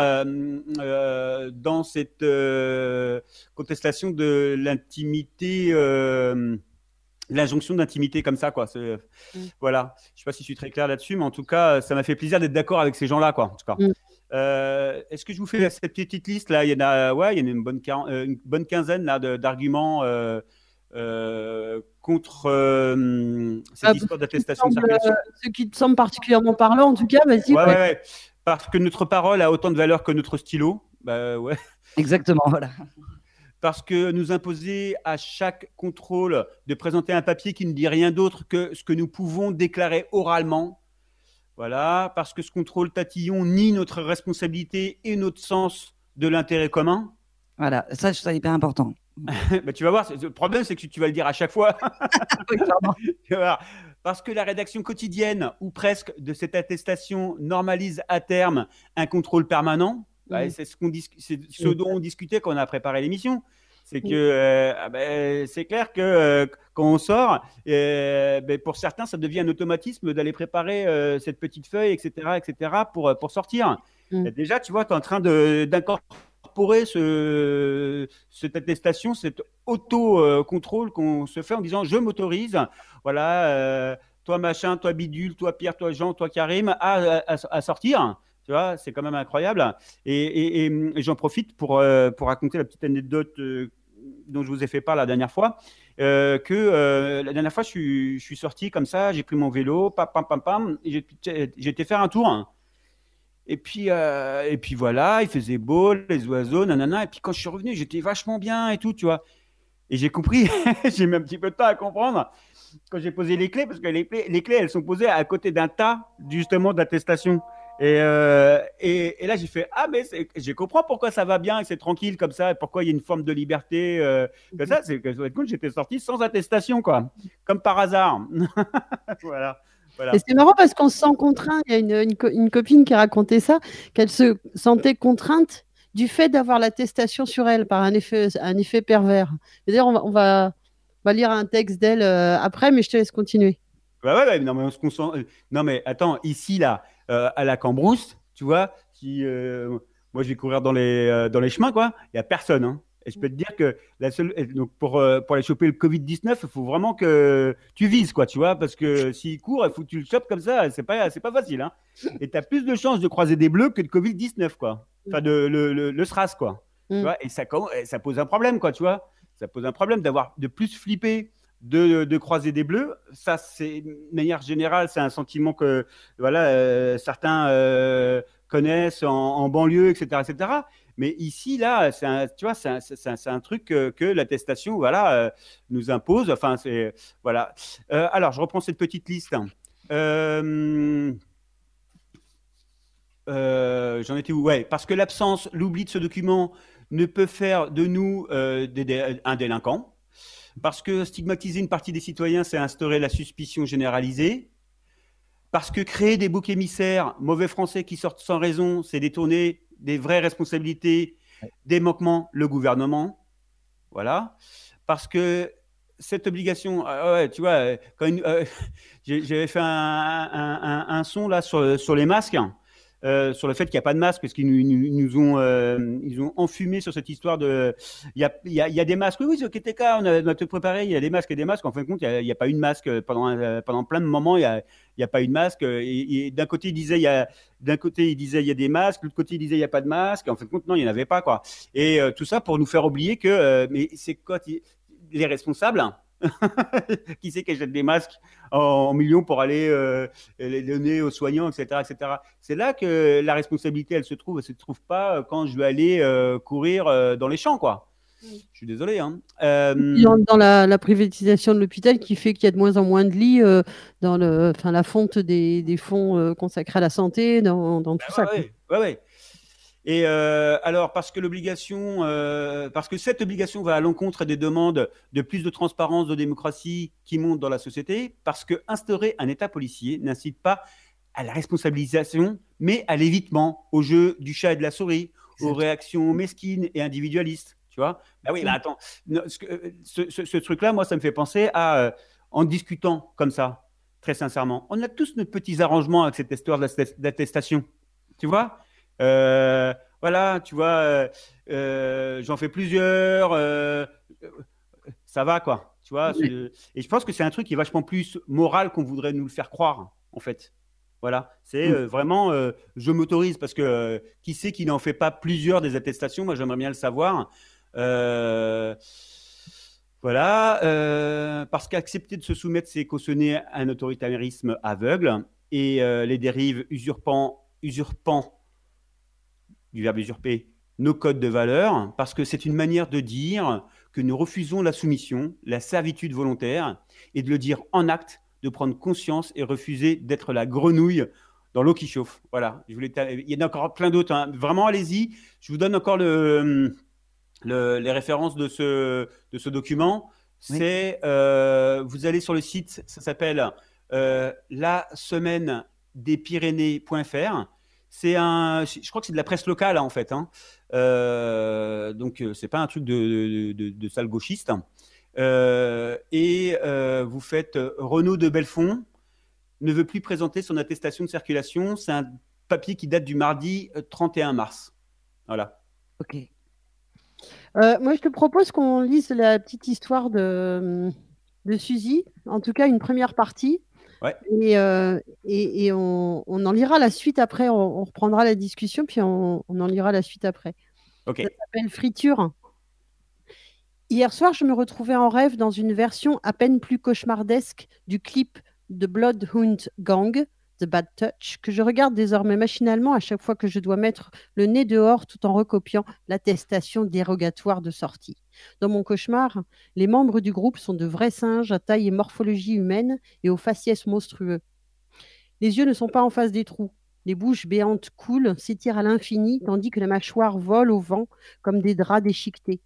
dans cette contestation de l'intimité. L'injonction d'intimité comme ça, quoi. C'est- Voilà. Je sais pas si je suis très clair là-dessus, mais en tout cas, ça m'a fait plaisir d'être d'accord avec ces gens-là, quoi. En tout cas. Euh, Est-ce que je vous fais cette petite liste là? Il y en a, ouais, il y en a une bonne, euh, une bonne quinzaine là d'arguments euh, contre cette Ah, histoire d'attestation de circulation. Ce qui te semble particulièrement parlant, en tout cas, vas-y. Ouais. ouais, ouais. Parce que notre parole a autant de valeur que notre stylo. Bah ouais. Exactement, voilà. Parce que nous imposer à chaque contrôle de présenter un papier qui ne dit rien d'autre que ce que nous pouvons déclarer oralement. Voilà. Parce que ce contrôle tatillon nie notre responsabilité et notre sens de l'intérêt commun. Voilà, ça, je trouve ça hyper important. bah, tu vas voir, le problème, c'est que tu vas le dire à chaque fois. Parce que la rédaction quotidienne, ou presque, de cette attestation normalise à terme un contrôle permanent. Mhm. c'est ce, qu'on dis- c'est ce dont on discutait quand on a préparé l'émission. C'est que euh, ah ben, c'est clair que euh, quand on sort, euh, ben, pour certains, ça devient un automatisme d'aller préparer cette petite feuille, etc., etc., pour, pour sortir. Mm. Déjà, tu vois, tu es en train d'incorporer ce, cette attestation, cet auto-contrôle qu'on se fait en disant je m'autorise, voilà, toi machin, toi bidule, toi Pierre, toi Jean, toi Karim, à, à- à sortir. Tu vois, c'est quand même incroyable. Et, et- et- et j'en profite pour, euh, pour raconter la petite anecdote euh, dont je vous ai fait part la dernière fois. euh, que euh, la dernière fois, je suis, je sorti comme ça, j'ai pris mon vélo, pam, pam, pam, pam, été faire un tour. Et puis, euh, et puis voilà, il faisait beau, les oiseaux, nanana. Et puis quand je suis revenu, j'étais vachement bien et tout, tu vois. Et j'ai compris, j'ai mis un petit peu de temps à comprendre quand j'ai posé les clés, parce que les clés, les clés elles sont posées à côté d'un tas, justement, d'attestations. Et, euh, et, et là, j'ai fait Ah, mais je comprends pourquoi ça va bien et c'est tranquille comme ça, pourquoi il y a une forme de liberté euh, comme ça. C'est que, coup, j'étais sorti sans attestation, quoi. Comme par hasard. voilà. voilà. Et c'est marrant parce qu'on se sent contraint. Il y a une, une co- une copine qui racontait ça, qu'elle se sentait contrainte du fait d'avoir l'attestation sur elle par un effet, un effet pervers. D'ailleurs, on va, on va, on va lire un texte d'elle euh, après, mais je te laisse continuer. Ouais, ouais, ouais, non, mais on se concentre- Non, mais attends, ici, là, euh, à la Cambrousse, tu vois, si, euh, moi, je vais courir dans les, euh, dans les chemins, quoi, il n'y a personne. hein. Et je peux te dire que la seule, donc pour, pour aller choper le Covid-19, il faut vraiment que tu vises, quoi, tu vois, parce que s'il court, il faut que tu le chopes comme ça, c'est pas, c'est pas facile. Hein. Et tu as plus de chances de croiser des bleus que de Covid-19, quoi. Enfin, de, le, le, le SRAS, quoi. Tu vois, et ça, ça pose un problème, quoi, tu vois. Ça pose un problème d'avoir de plus flipper de, croiser des bleus. Ça, c'est de manière générale, c'est un sentiment que voilà, euh, certains euh, connaissent en, banlieue, etc., etc. Mais ici, là, c'est un, tu vois, c'est un, truc que, l'attestation, voilà, euh, nous impose. Enfin, c'est voilà. Alors, je reprends cette petite liste. J'en étais où? Ouais, parce que l'absence, l'oubli de ce document ne peut faire de nous un délinquant. Parce que stigmatiser une partie des citoyens, c'est instaurer la suspicion généralisée. Parce que créer des boucs émissaires, mauvais français qui sortent sans raison, c'est détourner des vraies responsabilités, des manquements, le gouvernement. Voilà. Parce que cette obligation, ah ouais, tu vois, euh, quand euh, j'avais fait un, un- un- un son là sur, sur les masques, euh, sur le fait qu'il n'y a pas de masque, parce qu'ils nous, ont, euh, ils ont enfumé sur cette histoire de. Il y a, y a- des masques, oui, oui, c'est KTK, on a, on a tout préparé, il y a des masques et des masques. En fin de compte, il n'y a, a pas eu de masque pendant, pendant plein de moments, il n'y a, il y a pas eu de masque. Et, d'un côté, il disait, il y a, d'un côté, il disait, il y a des masques, de l'autre côté, il disait, il n'y a pas de masque. En fin de compte, non, il n'y en avait pas, quoi. Et euh, tout ça pour nous faire oublier que, euh, mais c'est quoi les responsables qui c'est qui jette des masques en, en millions pour aller euh, les donner aux soignants, etc., etc. C'est là que la responsabilité, elle se trouve. Elle se trouve pas euh, quand je vais aller euh, courir dans les champs, quoi. Je suis désolé. Hein. Euh, Dans, la, la privatisation de l'hôpital qui fait qu'il y a de moins en moins de lits euh, dans le, enfin, la fonte des, des fonds euh, consacrés à la santé, dans, dans tout ça. Ouais, ouais, ouais. Et euh, alors, parce que l'obligation, euh, parce que cette obligation va à l'encontre des demandes de plus de transparence, de démocratie qui montent dans la société, parce que instaurer un État policier n'incite pas à la responsabilisation, mais à l'évitement, au jeu du chat et de la souris, aux réactions mesquines et individualistes. Tu vois Bah oui, bah attends, non, ce, truc-là, moi, ça me fait penser à, euh, en discutant comme ça, très sincèrement, on a tous nos petits arrangements avec cette histoire d'attest- d'attestation. Tu vois Euh, Voilà, tu vois, euh, euh, j'en fais plusieurs, ça va quoi. Tu vois Oui. Et je pense que c'est un truc qui est vachement plus moral qu'on voudrait nous le faire croire, en fait. Voilà, c'est Mm. euh, vraiment, euh, je m'autorise parce que euh, qui sait qui n'en fait pas plusieurs des attestations Moi, j'aimerais bien le savoir. Voilà, parce qu'accepter de se soumettre, c'est cautionner un autoritarisme aveugle et les dérives usurpant, usurpant du verbe usurper nos codes de valeurs, parce que c'est une manière de dire que nous refusons la soumission, la servitude volontaire, et de le dire en acte, de prendre conscience et refuser d'être la grenouille dans l'eau qui chauffe. Voilà, je voulais il y en a encore plein d'autres. hein. Vraiment, allez-y. Je vous donne encore le, le- les références de ce, de ce document, c'est euh, vous allez sur le site, ça s'appelle euh, la semaine des Pyrénées.fr. C'est un, je crois que c'est de la presse locale hein, en fait. hein. Euh, donc euh, c'est pas un truc de, de, sale gauchiste. Euh, et euh, vous faites Renaud de Belfond ne veut plus présenter son attestation de circulation. C'est un papier qui date du mardi euh, 31 mars. Voilà. Ok. Moi, je te propose qu'on lise la petite histoire de, de Suzy, en tout cas une première partie. Ouais. Et, euh, et, et on, on en lira la suite après, on, on reprendra la discussion, puis on, on en lira la suite après. Ok. Ça s'appelle Friture. Hier soir, je me retrouvais en rêve dans une version à peine plus cauchemardesque du clip de Bloodhound Gang, The Bad Touch, que je regarde désormais machinalement à chaque fois que je dois mettre le nez dehors tout en recopiant l'attestation dérogatoire de sortie. Dans mon cauchemar, les membres du groupe sont de vrais singes à taille et morphologie humaine et aux faciès monstrueux. Les yeux ne sont pas en face des trous. Les bouches béantes coulent, s'étirent à l'infini, tandis que la mâchoire vole au vent comme des draps déchiquetés.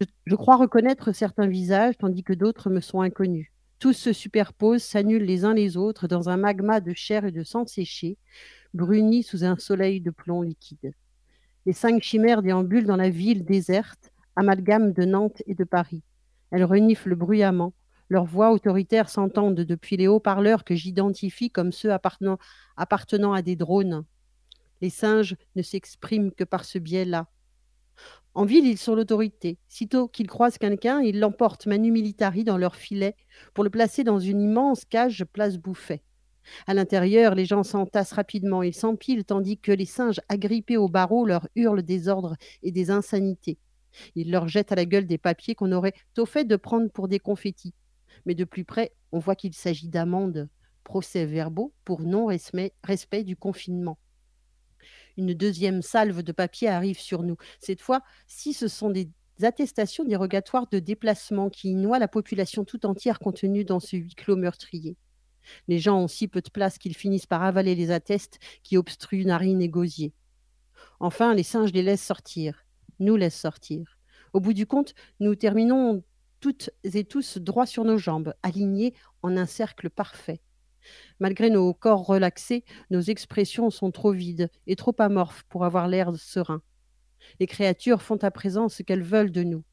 Je, je crois reconnaître certains visages, tandis que d'autres me sont inconnus. Tous se superposent, s'annulent les uns les autres dans un magma de chair et de sang séché, bruni sous un soleil de plomb liquide. Les cinq chimères déambulent dans la ville déserte, amalgame de Nantes et de Paris. Elles reniflent bruyamment. Leurs voix autoritaires s'entendent depuis les haut-parleurs que j'identifie comme ceux appartenant, appartenant à des drones. Les singes ne s'expriment que par ce biais-là. En ville, ils sont l'autorité. Sitôt qu'ils croisent quelqu'un, ils l'emportent manu militari dans leur filet pour le placer dans une immense cage place Bouffet. À l'intérieur, les gens s'entassent rapidement, ils s'empilent tandis que les singes agrippés au barreau leur hurlent des ordres et des insanités. Ils leur jettent à la gueule des papiers qu'on aurait tôt fait de prendre pour des confettis. Mais de plus près, on voit qu'il s'agit d'amendes, procès-verbaux pour non-respect respect du confinement. Une deuxième salve de papier arrive sur nous. Cette fois, si ce sont des attestations dérogatoires de déplacement qui noient la population tout entière contenue dans ce huis clos meurtrier. Les gens ont si peu de place qu'ils finissent par avaler les attestes qui obstruent narines et gosiers. Enfin, les singes les laissent sortir, nous laissent sortir. Au bout du compte, nous terminons toutes et tous droit sur nos jambes, alignés en un cercle parfait. Malgré nos corps relaxés, nos expressions sont trop vides et trop amorphes pour avoir l'air serein. Les créatures font à présent ce qu'elles veulent de nous.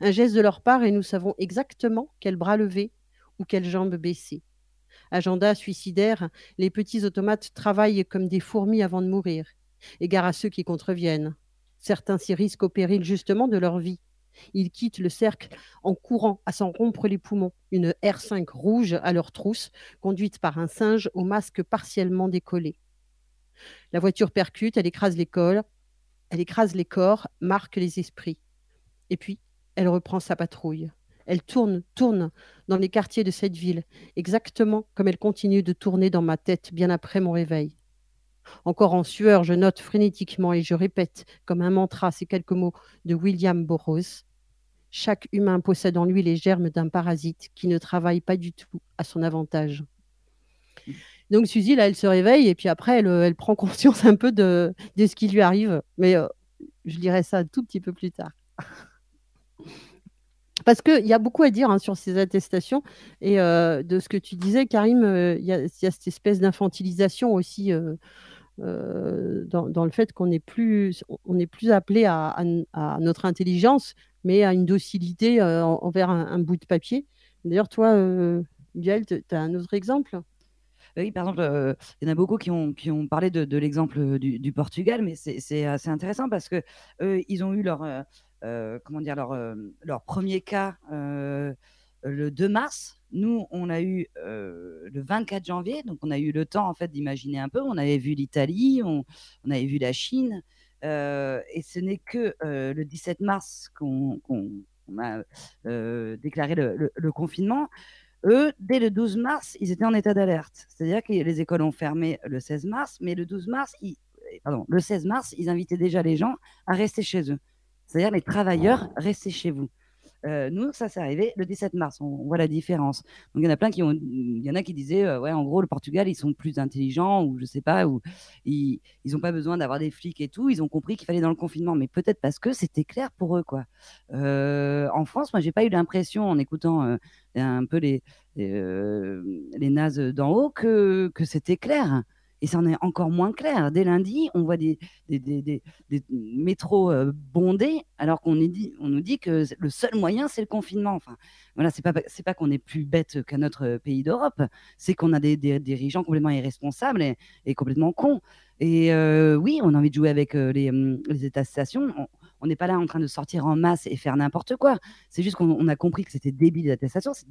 Un geste de leur part et nous savons exactement quel bras lever ou quelle jambe baisser. Agenda suicidaire, les petits automates travaillent comme des fourmis avant de mourir. Égard à ceux qui contreviennent. Certains s'y risquent au péril justement de leur vie. Ils quittent le cercle en courant à s'en rompre les poumons, une R5 rouge à leur trousse, conduite par un singe au masque partiellement décollé. La voiture percute, elle écrase corps, elle écrase les corps, marque les esprits. Et puis, elle reprend sa patrouille. Elle tourne, tourne dans les quartiers de cette ville, exactement comme elle continue de tourner dans ma tête bien après mon réveil. Encore en sueur, je note frénétiquement et je répète comme un mantra ces quelques mots de William Burroughs. Chaque humain possède en lui les germes d'un parasite qui ne travaille pas du tout à son avantage. Donc Suzy, là, elle se réveille et puis après, elle, euh, prend conscience un peu de, ce qui lui arrive. Mais euh, je dirai ça un tout petit peu plus tard. Parce qu'il y a beaucoup à dire hein, sur ces attestations. Et euh, de ce que tu disais, Karim, il y a cette espèce d'infantilisation aussi euh, euh, dans, dans le fait qu'on n'est plus, on n'est plus appelé à, à- notre intelligence, mais à une docilité euh, en- envers un, bout de papier. D'ailleurs, toi, euh, Gaël, tu as un autre exemple? Oui, par exemple, euh, il y en a beaucoup qui ont, qui ont parlé de, l'exemple du, Portugal, mais c'est assez intéressant parce que eux, ils ont eu leur, euh, euh, comment dire, leur, euh, leur premier cas euh, le 2 mars. Nous, on a eu euh, le 24 janvier, donc on a eu le temps en fait d'imaginer un peu. On avait vu l'Italie, on, on avait vu la Chine, euh, et ce n'est que euh, le 17 mars qu'on a déclaré le, le- le confinement. Eux, dès le 12 mars, ils étaient en état d'alerte. C'est-à-dire que les écoles ont fermé le 16 mars, mais le 12 mars, ils- pardon, le 16 mars, ils invitaient déjà les gens à rester chez eux. C'est-à-dire les travailleurs, restez chez vous. Euh, nous, ça s'est arrivé le 17 mars. On, voit la différence. Donc il y en a plein qui qui disaient, euh, ouais, en gros, le Portugal, ils sont plus intelligents ou je sais pas, ou ils ils ont pas besoin d'avoir des flics et tout. Ils ont compris qu'il fallait dans le confinement, mais peut-être parce que c'était clair pour eux, quoi. Euh, en France, moi, j'ai pas eu l'impression en écoutant un peu les les, nazes d'en haut que c'était clair. Et ça en est encore moins clair. Dès lundi, on voit des, métros euh, bondés, alors qu'on nous dit que le seul moyen, c'est le confinement. Enfin, voilà, c'est pas c'est pas qu'on est plus bête qu'un autre pays d'Europe, c'est qu'on a des, dirigeants complètement irresponsables et, complètement cons. Et euh, oui, on a envie de jouer avec euh, les, hum, les attestations. On- n'est pas là en train de sortir en masse et faire n'importe quoi. C'est juste qu'on on a compris que c'était débile les attestations, c'est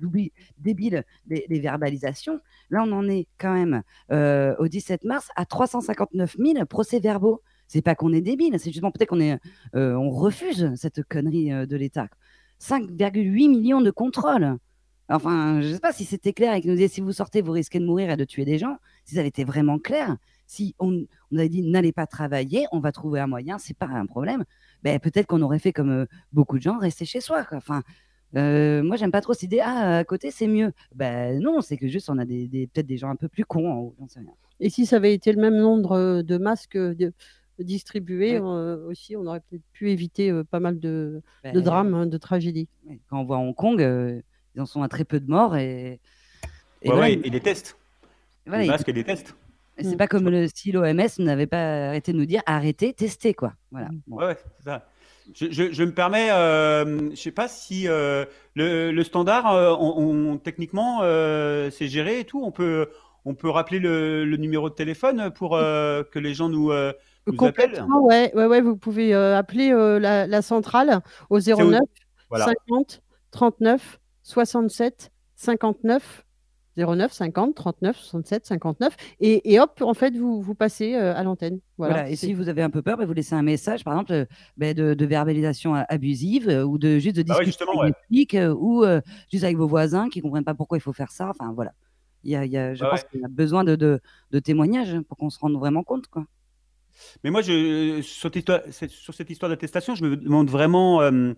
débile les, les verbalisations. Là, on en est quand même euh, au 17 mars à 359 000 procès-verbaux. C'est pas qu'on est débile, c'est justement peut-être qu'on est, euh, on refuse cette connerie euh, de l'État. 5,8 millions de contrôles. Enfin, je sais pas si c'était clair et qu'ils nous disaient si vous sortez, vous risquez de mourir et de tuer des gens. Si ça avait été vraiment clair, si on, on avait dit n'allez pas travailler, on va trouver un moyen, c'est pas un problème. Ben, peut-être qu'on aurait fait comme euh, beaucoup de gens, rester chez soi. quoi. Enfin, euh, moi, j'aime pas trop cette idée. Ah, à côté, c'est mieux. Ben non, c'est que juste on a des, des- peut-être des gens un peu plus cons en haut, j'en sais rien. Et si ça avait été le même nombre euh, de masques euh, de- distribués euh, aussi, on aurait peut-être pu éviter euh, pas mal de, de Ben, drames, hein, de tragédies. Quand on voit Hong Kong, euh, ils en sont à très peu de morts et. et Ouais, voilà, ouais, ils- et des tests. voilà, les masques et des tests. C'est pas comme le, si l'OMS n'avait pas arrêté de nous dire arrêtez, testez quoi. Voilà. Bon. Ouais, ouais, c'est ça. Je, je- je me permets, euh, je sais pas si euh, le, le standard, euh, on, on- techniquement, euh, c'est géré et tout. On peut, on peut rappeler le, le numéro de téléphone pour euh, que les gens nous, euh, nous appellent. Complètement, ouais, ouais, ouais, vous pouvez euh, appeler euh, la, la centrale au 09 Voilà. 50 39 67 59 09 50 39 67 59 et, et hop, en fait, vous, vous passez euh, à l'antenne. Voilà. Voilà, Et si vous avez un peu peur, bah, vous laissez un message, par exemple, euh, bah, de, de verbalisation a- abusive euh, ou de juste de Bah ouais, discuter justement, avec euh, ou euh, juste avec vos voisins qui comprennent pas pourquoi il faut faire ça. Enfin voilà. Il y a, il y a- je pense ouais. qu'il y a besoin de, de, de témoignages pour qu'on se rende vraiment compte. Quoi. Mais moi, je, sur, cette histoire, cette- sur cette histoire d'attestation, je me demande vraiment, euh,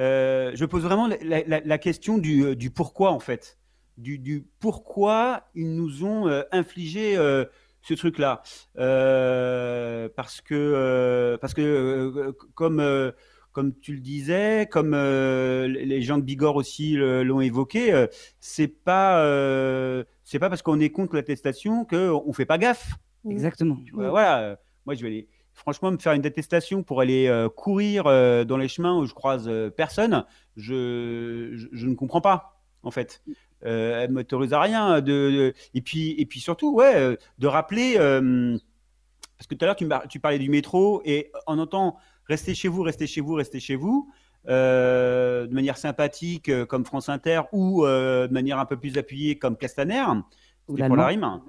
euh, je pose vraiment la, la- la question du, euh, du pourquoi, en fait. Du, du pourquoi ils nous ont euh, infligé euh, ce truc-là. Euh, parce que, parce que comme, comme tu le disais, comme les gens de Bigorre aussi l'ont évoqué, c'est pas, c'est pas parce qu'on est contre l'attestation qu'on fait pas gaffe. Exactement. Tu vois, voilà, moi je vais aller, franchement, me faire une attestation pour aller euh, courir euh, dans les chemins où je croise euh, personne, je, je, je ne comprends pas, en fait. Euh, elle m'autorise à rien. De, de- et, puis, et puis surtout, ouais, euh, de rappeler, euh, parce que tout à l'heure tu, parlais du métro, et on entend restez chez vous, restez chez vous, restez chez vous. euh, de manière sympathique comme France Inter ou de manière un peu plus appuyée comme Castaner, Ou pour la rime.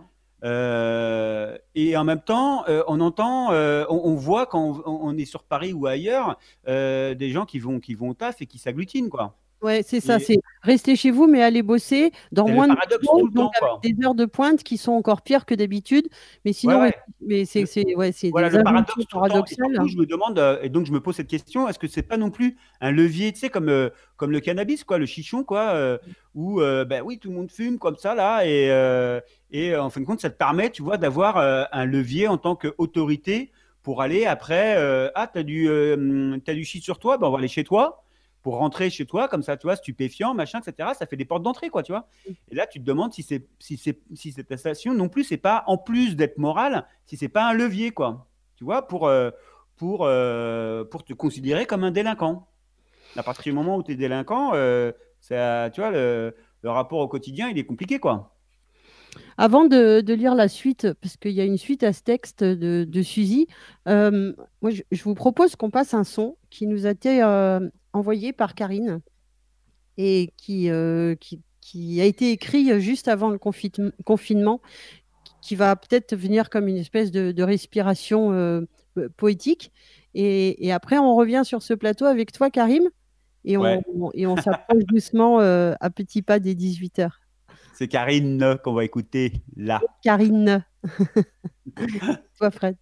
Euh, et en même temps, euh, on entend, euh, on, on voit quand on, on est sur Paris ou ailleurs, des gens qui vont, qui vont au taf et qui s'agglutinent, quoi. Ouais, c'est ça, Et- c'est rester chez vous, mais aller bosser dans moins de temps, donc avec des heures de pointe qui sont encore pires que d'habitude. Mais sinon, Ouais, ouais. ouais, mais c'est c'est- ouais, c'est Voilà le paradoxe tout le temps. Et paradoxales. surtout, je me demande, euh, et donc je me pose cette question, est-ce que c'est pas non plus un levier, tu sais, comme, euh, comme le cannabis, quoi, le chichon, quoi, euh, où, euh, ben oui, tout le monde fume comme ça, là, et, et en fin de compte, ça te permet, tu vois, d'avoir un levier en tant qu'autorité pour aller après, ah, t'as du, t'as du shit sur toi, ben on va aller chez toi pour rentrer chez toi, comme ça, tu vois, stupéfiant, machin, etc. Ça fait des portes d'entrée, quoi, tu vois. Et là, tu te demandes si, c'est, si, c'est, si cette station, non plus, c'est pas, en plus d'être morale, si c'est pas un levier, quoi. Tu vois, pour, euh, pour, euh, pour te considérer comme un délinquant. À partir du moment où tu es délinquant, euh, ça, tu vois, le, le rapport au quotidien, il est compliqué, quoi. Avant de, de lire la suite, parce qu'il y a une suite à ce texte de, de Suzy, euh, moi, je, je vous propose qu'on passe un son qui nous a été euh, envoyé par Karine et qui, euh, qui, qui a été écrit juste avant le confinement, qui va peut-être venir comme une espèce de, de respiration po- poétique. Et, et après, on revient sur ce plateau avec toi, Karim, et on, Ouais. on- et on s'approche doucement à petits pas des 18 heures. C'est Karine qu'on va écouter là. Karine. Toi, Fred.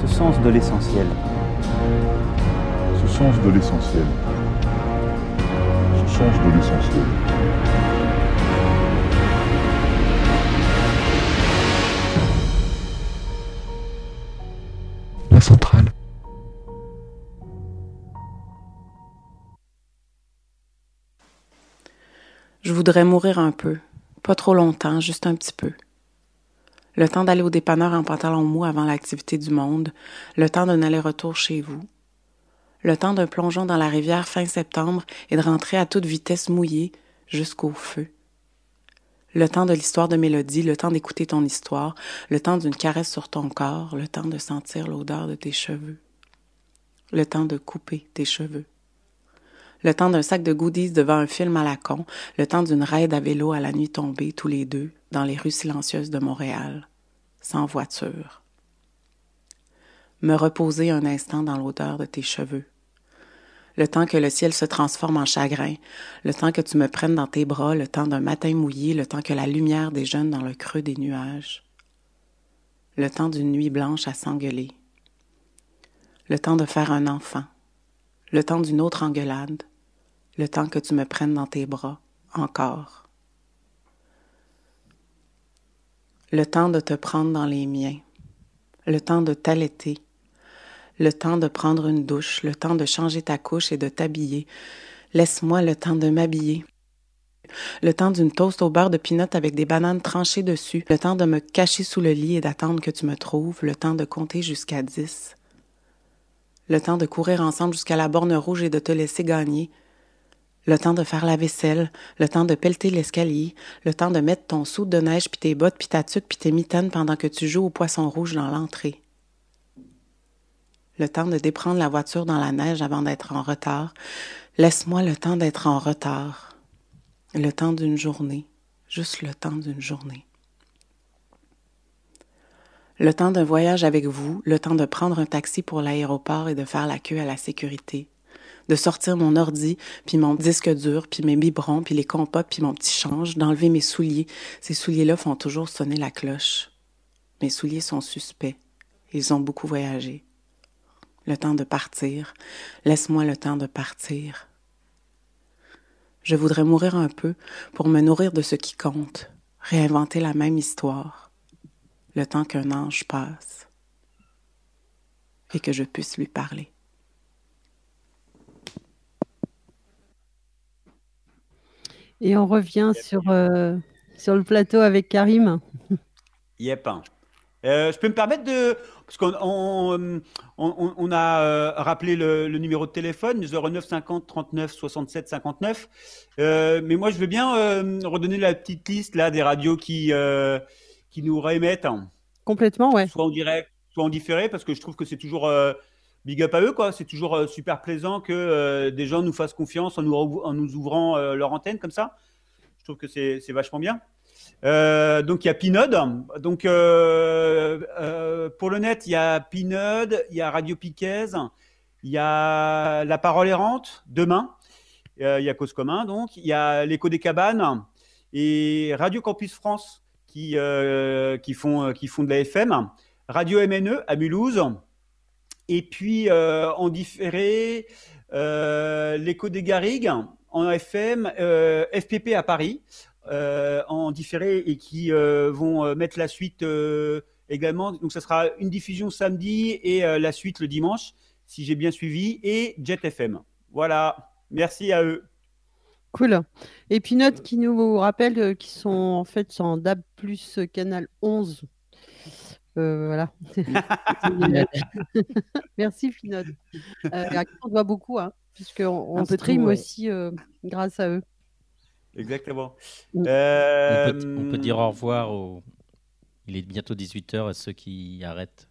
Ce sens de l'essentiel. Ce sens de l'essentiel. Ce sens de l'essentiel. Voudrais mourir un peu, pas trop longtemps, juste un petit peu. Le temps d'aller au dépanneur en pantalon mou avant l'activité du monde, le temps d'un aller-retour chez vous, le temps d'un plongeon dans la rivière fin septembre et de rentrer à toute vitesse mouillée jusqu'au feu. Le temps de l'histoire de Mélodie, le temps d'écouter ton histoire, le temps d'une caresse sur ton corps, le temps de sentir l'odeur de tes cheveux, le temps de couper tes cheveux, le temps d'un sac de goodies devant un film à la con, le temps d'une raide à vélo à la nuit tombée, tous les deux, dans les rues silencieuses de Montréal, sans voiture. Me reposer un instant dans l'odeur de tes cheveux, le temps que le ciel se transforme en chagrin, le temps que tu me prennes dans tes bras, le temps d'un matin mouillé, le temps que la lumière déjeune dans le creux des nuages, le temps d'une nuit blanche à s'engueuler, le temps de faire un enfant, le temps d'une autre engueulade, le temps que tu me prennes dans tes bras, encore. Le temps de te prendre dans les miens, le temps de t'allaiter, le temps de prendre une douche, le temps de changer ta couche et de t'habiller. Laisse-moi le temps de m'habiller. Le temps d'une toast au beurre de pinot avec des bananes tranchées dessus, le temps de me cacher sous le lit et d'attendre que tu me trouves, le temps de compter jusqu'à dix, le temps de courir ensemble jusqu'à la borne rouge et de te laisser gagner, le temps de faire la vaisselle, le temps de pelleter l'escalier, le temps de mettre ton soude de neige puis tes bottes puis ta tuque puis tes mitaines pendant que tu joues au poisson rouge dans l'entrée. Le temps de déprendre la voiture dans la neige avant d'être en retard. Laisse-moi le temps d'être en retard. Le temps d'une journée, juste le temps d'une journée. Le temps d'un voyage avec vous, le temps de prendre un taxi pour l'aéroport et de faire la queue à la sécurité, de sortir mon ordi, puis mon disque dur, puis mes biberons, puis les compotes, puis mon petit change, d'enlever mes souliers. Ces souliers-là font toujours sonner la cloche. Mes souliers sont suspects. Ils ont beaucoup voyagé. Le temps de partir. Laisse-moi le temps de partir. Je voudrais mourir un peu pour me nourrir de ce qui compte, réinventer la même histoire, le temps qu'un ange passe et que je puisse lui parler. Et on revient sur, euh, sur le plateau avec Karim. Yep. Euh, je peux me permettre de. Parce qu'on on, on- on a euh, rappelé le, le numéro de téléphone, 09 50 39 67 59. Euh, mais moi, je veux bien euh, redonner la petite liste là, des radios qui, qui nous réémettent, Complètement, ouais. soit en direct, soit en différé, parce que je trouve que c'est toujours big up à eux. quoi. C'est toujours euh, super plaisant que euh, des gens nous fassent confiance en nous, en nous ouvrant euh, leur antenne comme ça. Je trouve que c'est vachement bien. Donc il y a Pinode. Donc pour le net, il y a Pinode, il y a Radio Piquez, il y a La Parole errante demain. Il y a Cause commun donc, il y a l'Écho des cabanes et Radio Campus France qui qui font qui font de la FM. Radio MNE à Mulhouse. Et puis euh, en différé, euh, l'Écho des Garrigues en FM, euh, FPP à Paris en différé et qui vont mettre la suite également. Donc ça sera une diffusion samedi et la suite le dimanche, si j'ai bien suivi, et Jet FM. Voilà, merci à eux. Cool. Et puis note qui nous rappelle qu'ils sont en fait en DAB plus canal 11. Euh, voilà. Merci Pinot. Euh, à qui on doit beaucoup, hein, puisqu'on on stream ouais. aussi euh, grâce à eux. Exactement. On peut, Euh, on peut dire au revoir au. Il est bientôt 18h à ceux qui arrêtent.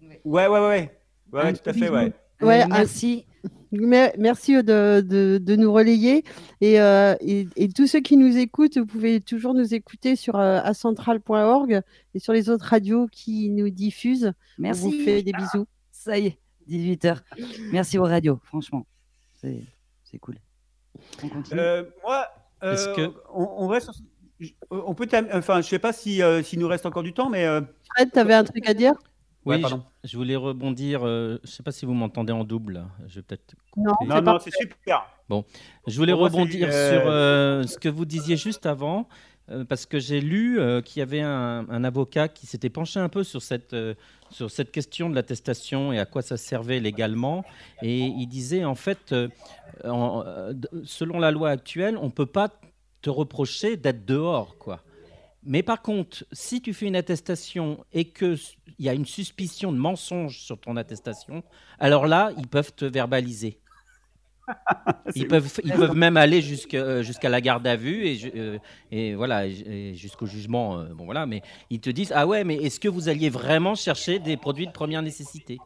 Ouais, ouais, ouais. Ouais, ouais, tout à fait, ouais. Ouais, un- merci. Mer- Merci de, de- de nous relayer. Et, euh, et- et tous ceux qui nous écoutent, vous pouvez toujours nous écouter sur euh, acentral.org et sur les autres radios qui nous diffusent. Merci. On vous fait des bisous. Ça y est, 18h. Merci aux radios, franchement. C'est c'est cool. On continue. Euh, moi, euh, Est-ce que- on, on reste. On peut. Enfin, je sais pas si euh, s'il nous reste encore du temps, mais. euh, Fred, tu avais un truc à dire? Oui, Ouais, pardon. je, je voulais rebondir. euh, je ne sais pas si vous m'entendez en double. Je vais peut-être. Non, couper. Non, non, c'est super. Bon, je voulais Pour rebondir euh, sur euh, ce que vous disiez juste avant, euh, parce que j'ai lu euh, qu'il y avait un, un avocat qui s'était penché un peu sur cette, euh, sur cette question de l'attestation et à quoi ça servait légalement. Et il disait, en fait, euh, en- euh, selon la loi actuelle, on ne peut pas te reprocher d'être dehors, quoi. Mais par contre, si tu fais une attestation et qu'il y a une suspicion de mensonge sur ton attestation, alors là, ils peuvent te verbaliser. Ils peuvent, ils peuvent même aller euh, jusqu'à la garde à vue et, euh, et voilà jusqu'au jugement. euh, bon voilà, mais ils te disent ah ouais, mais est-ce que vous alliez vraiment chercher des produits de première nécessité?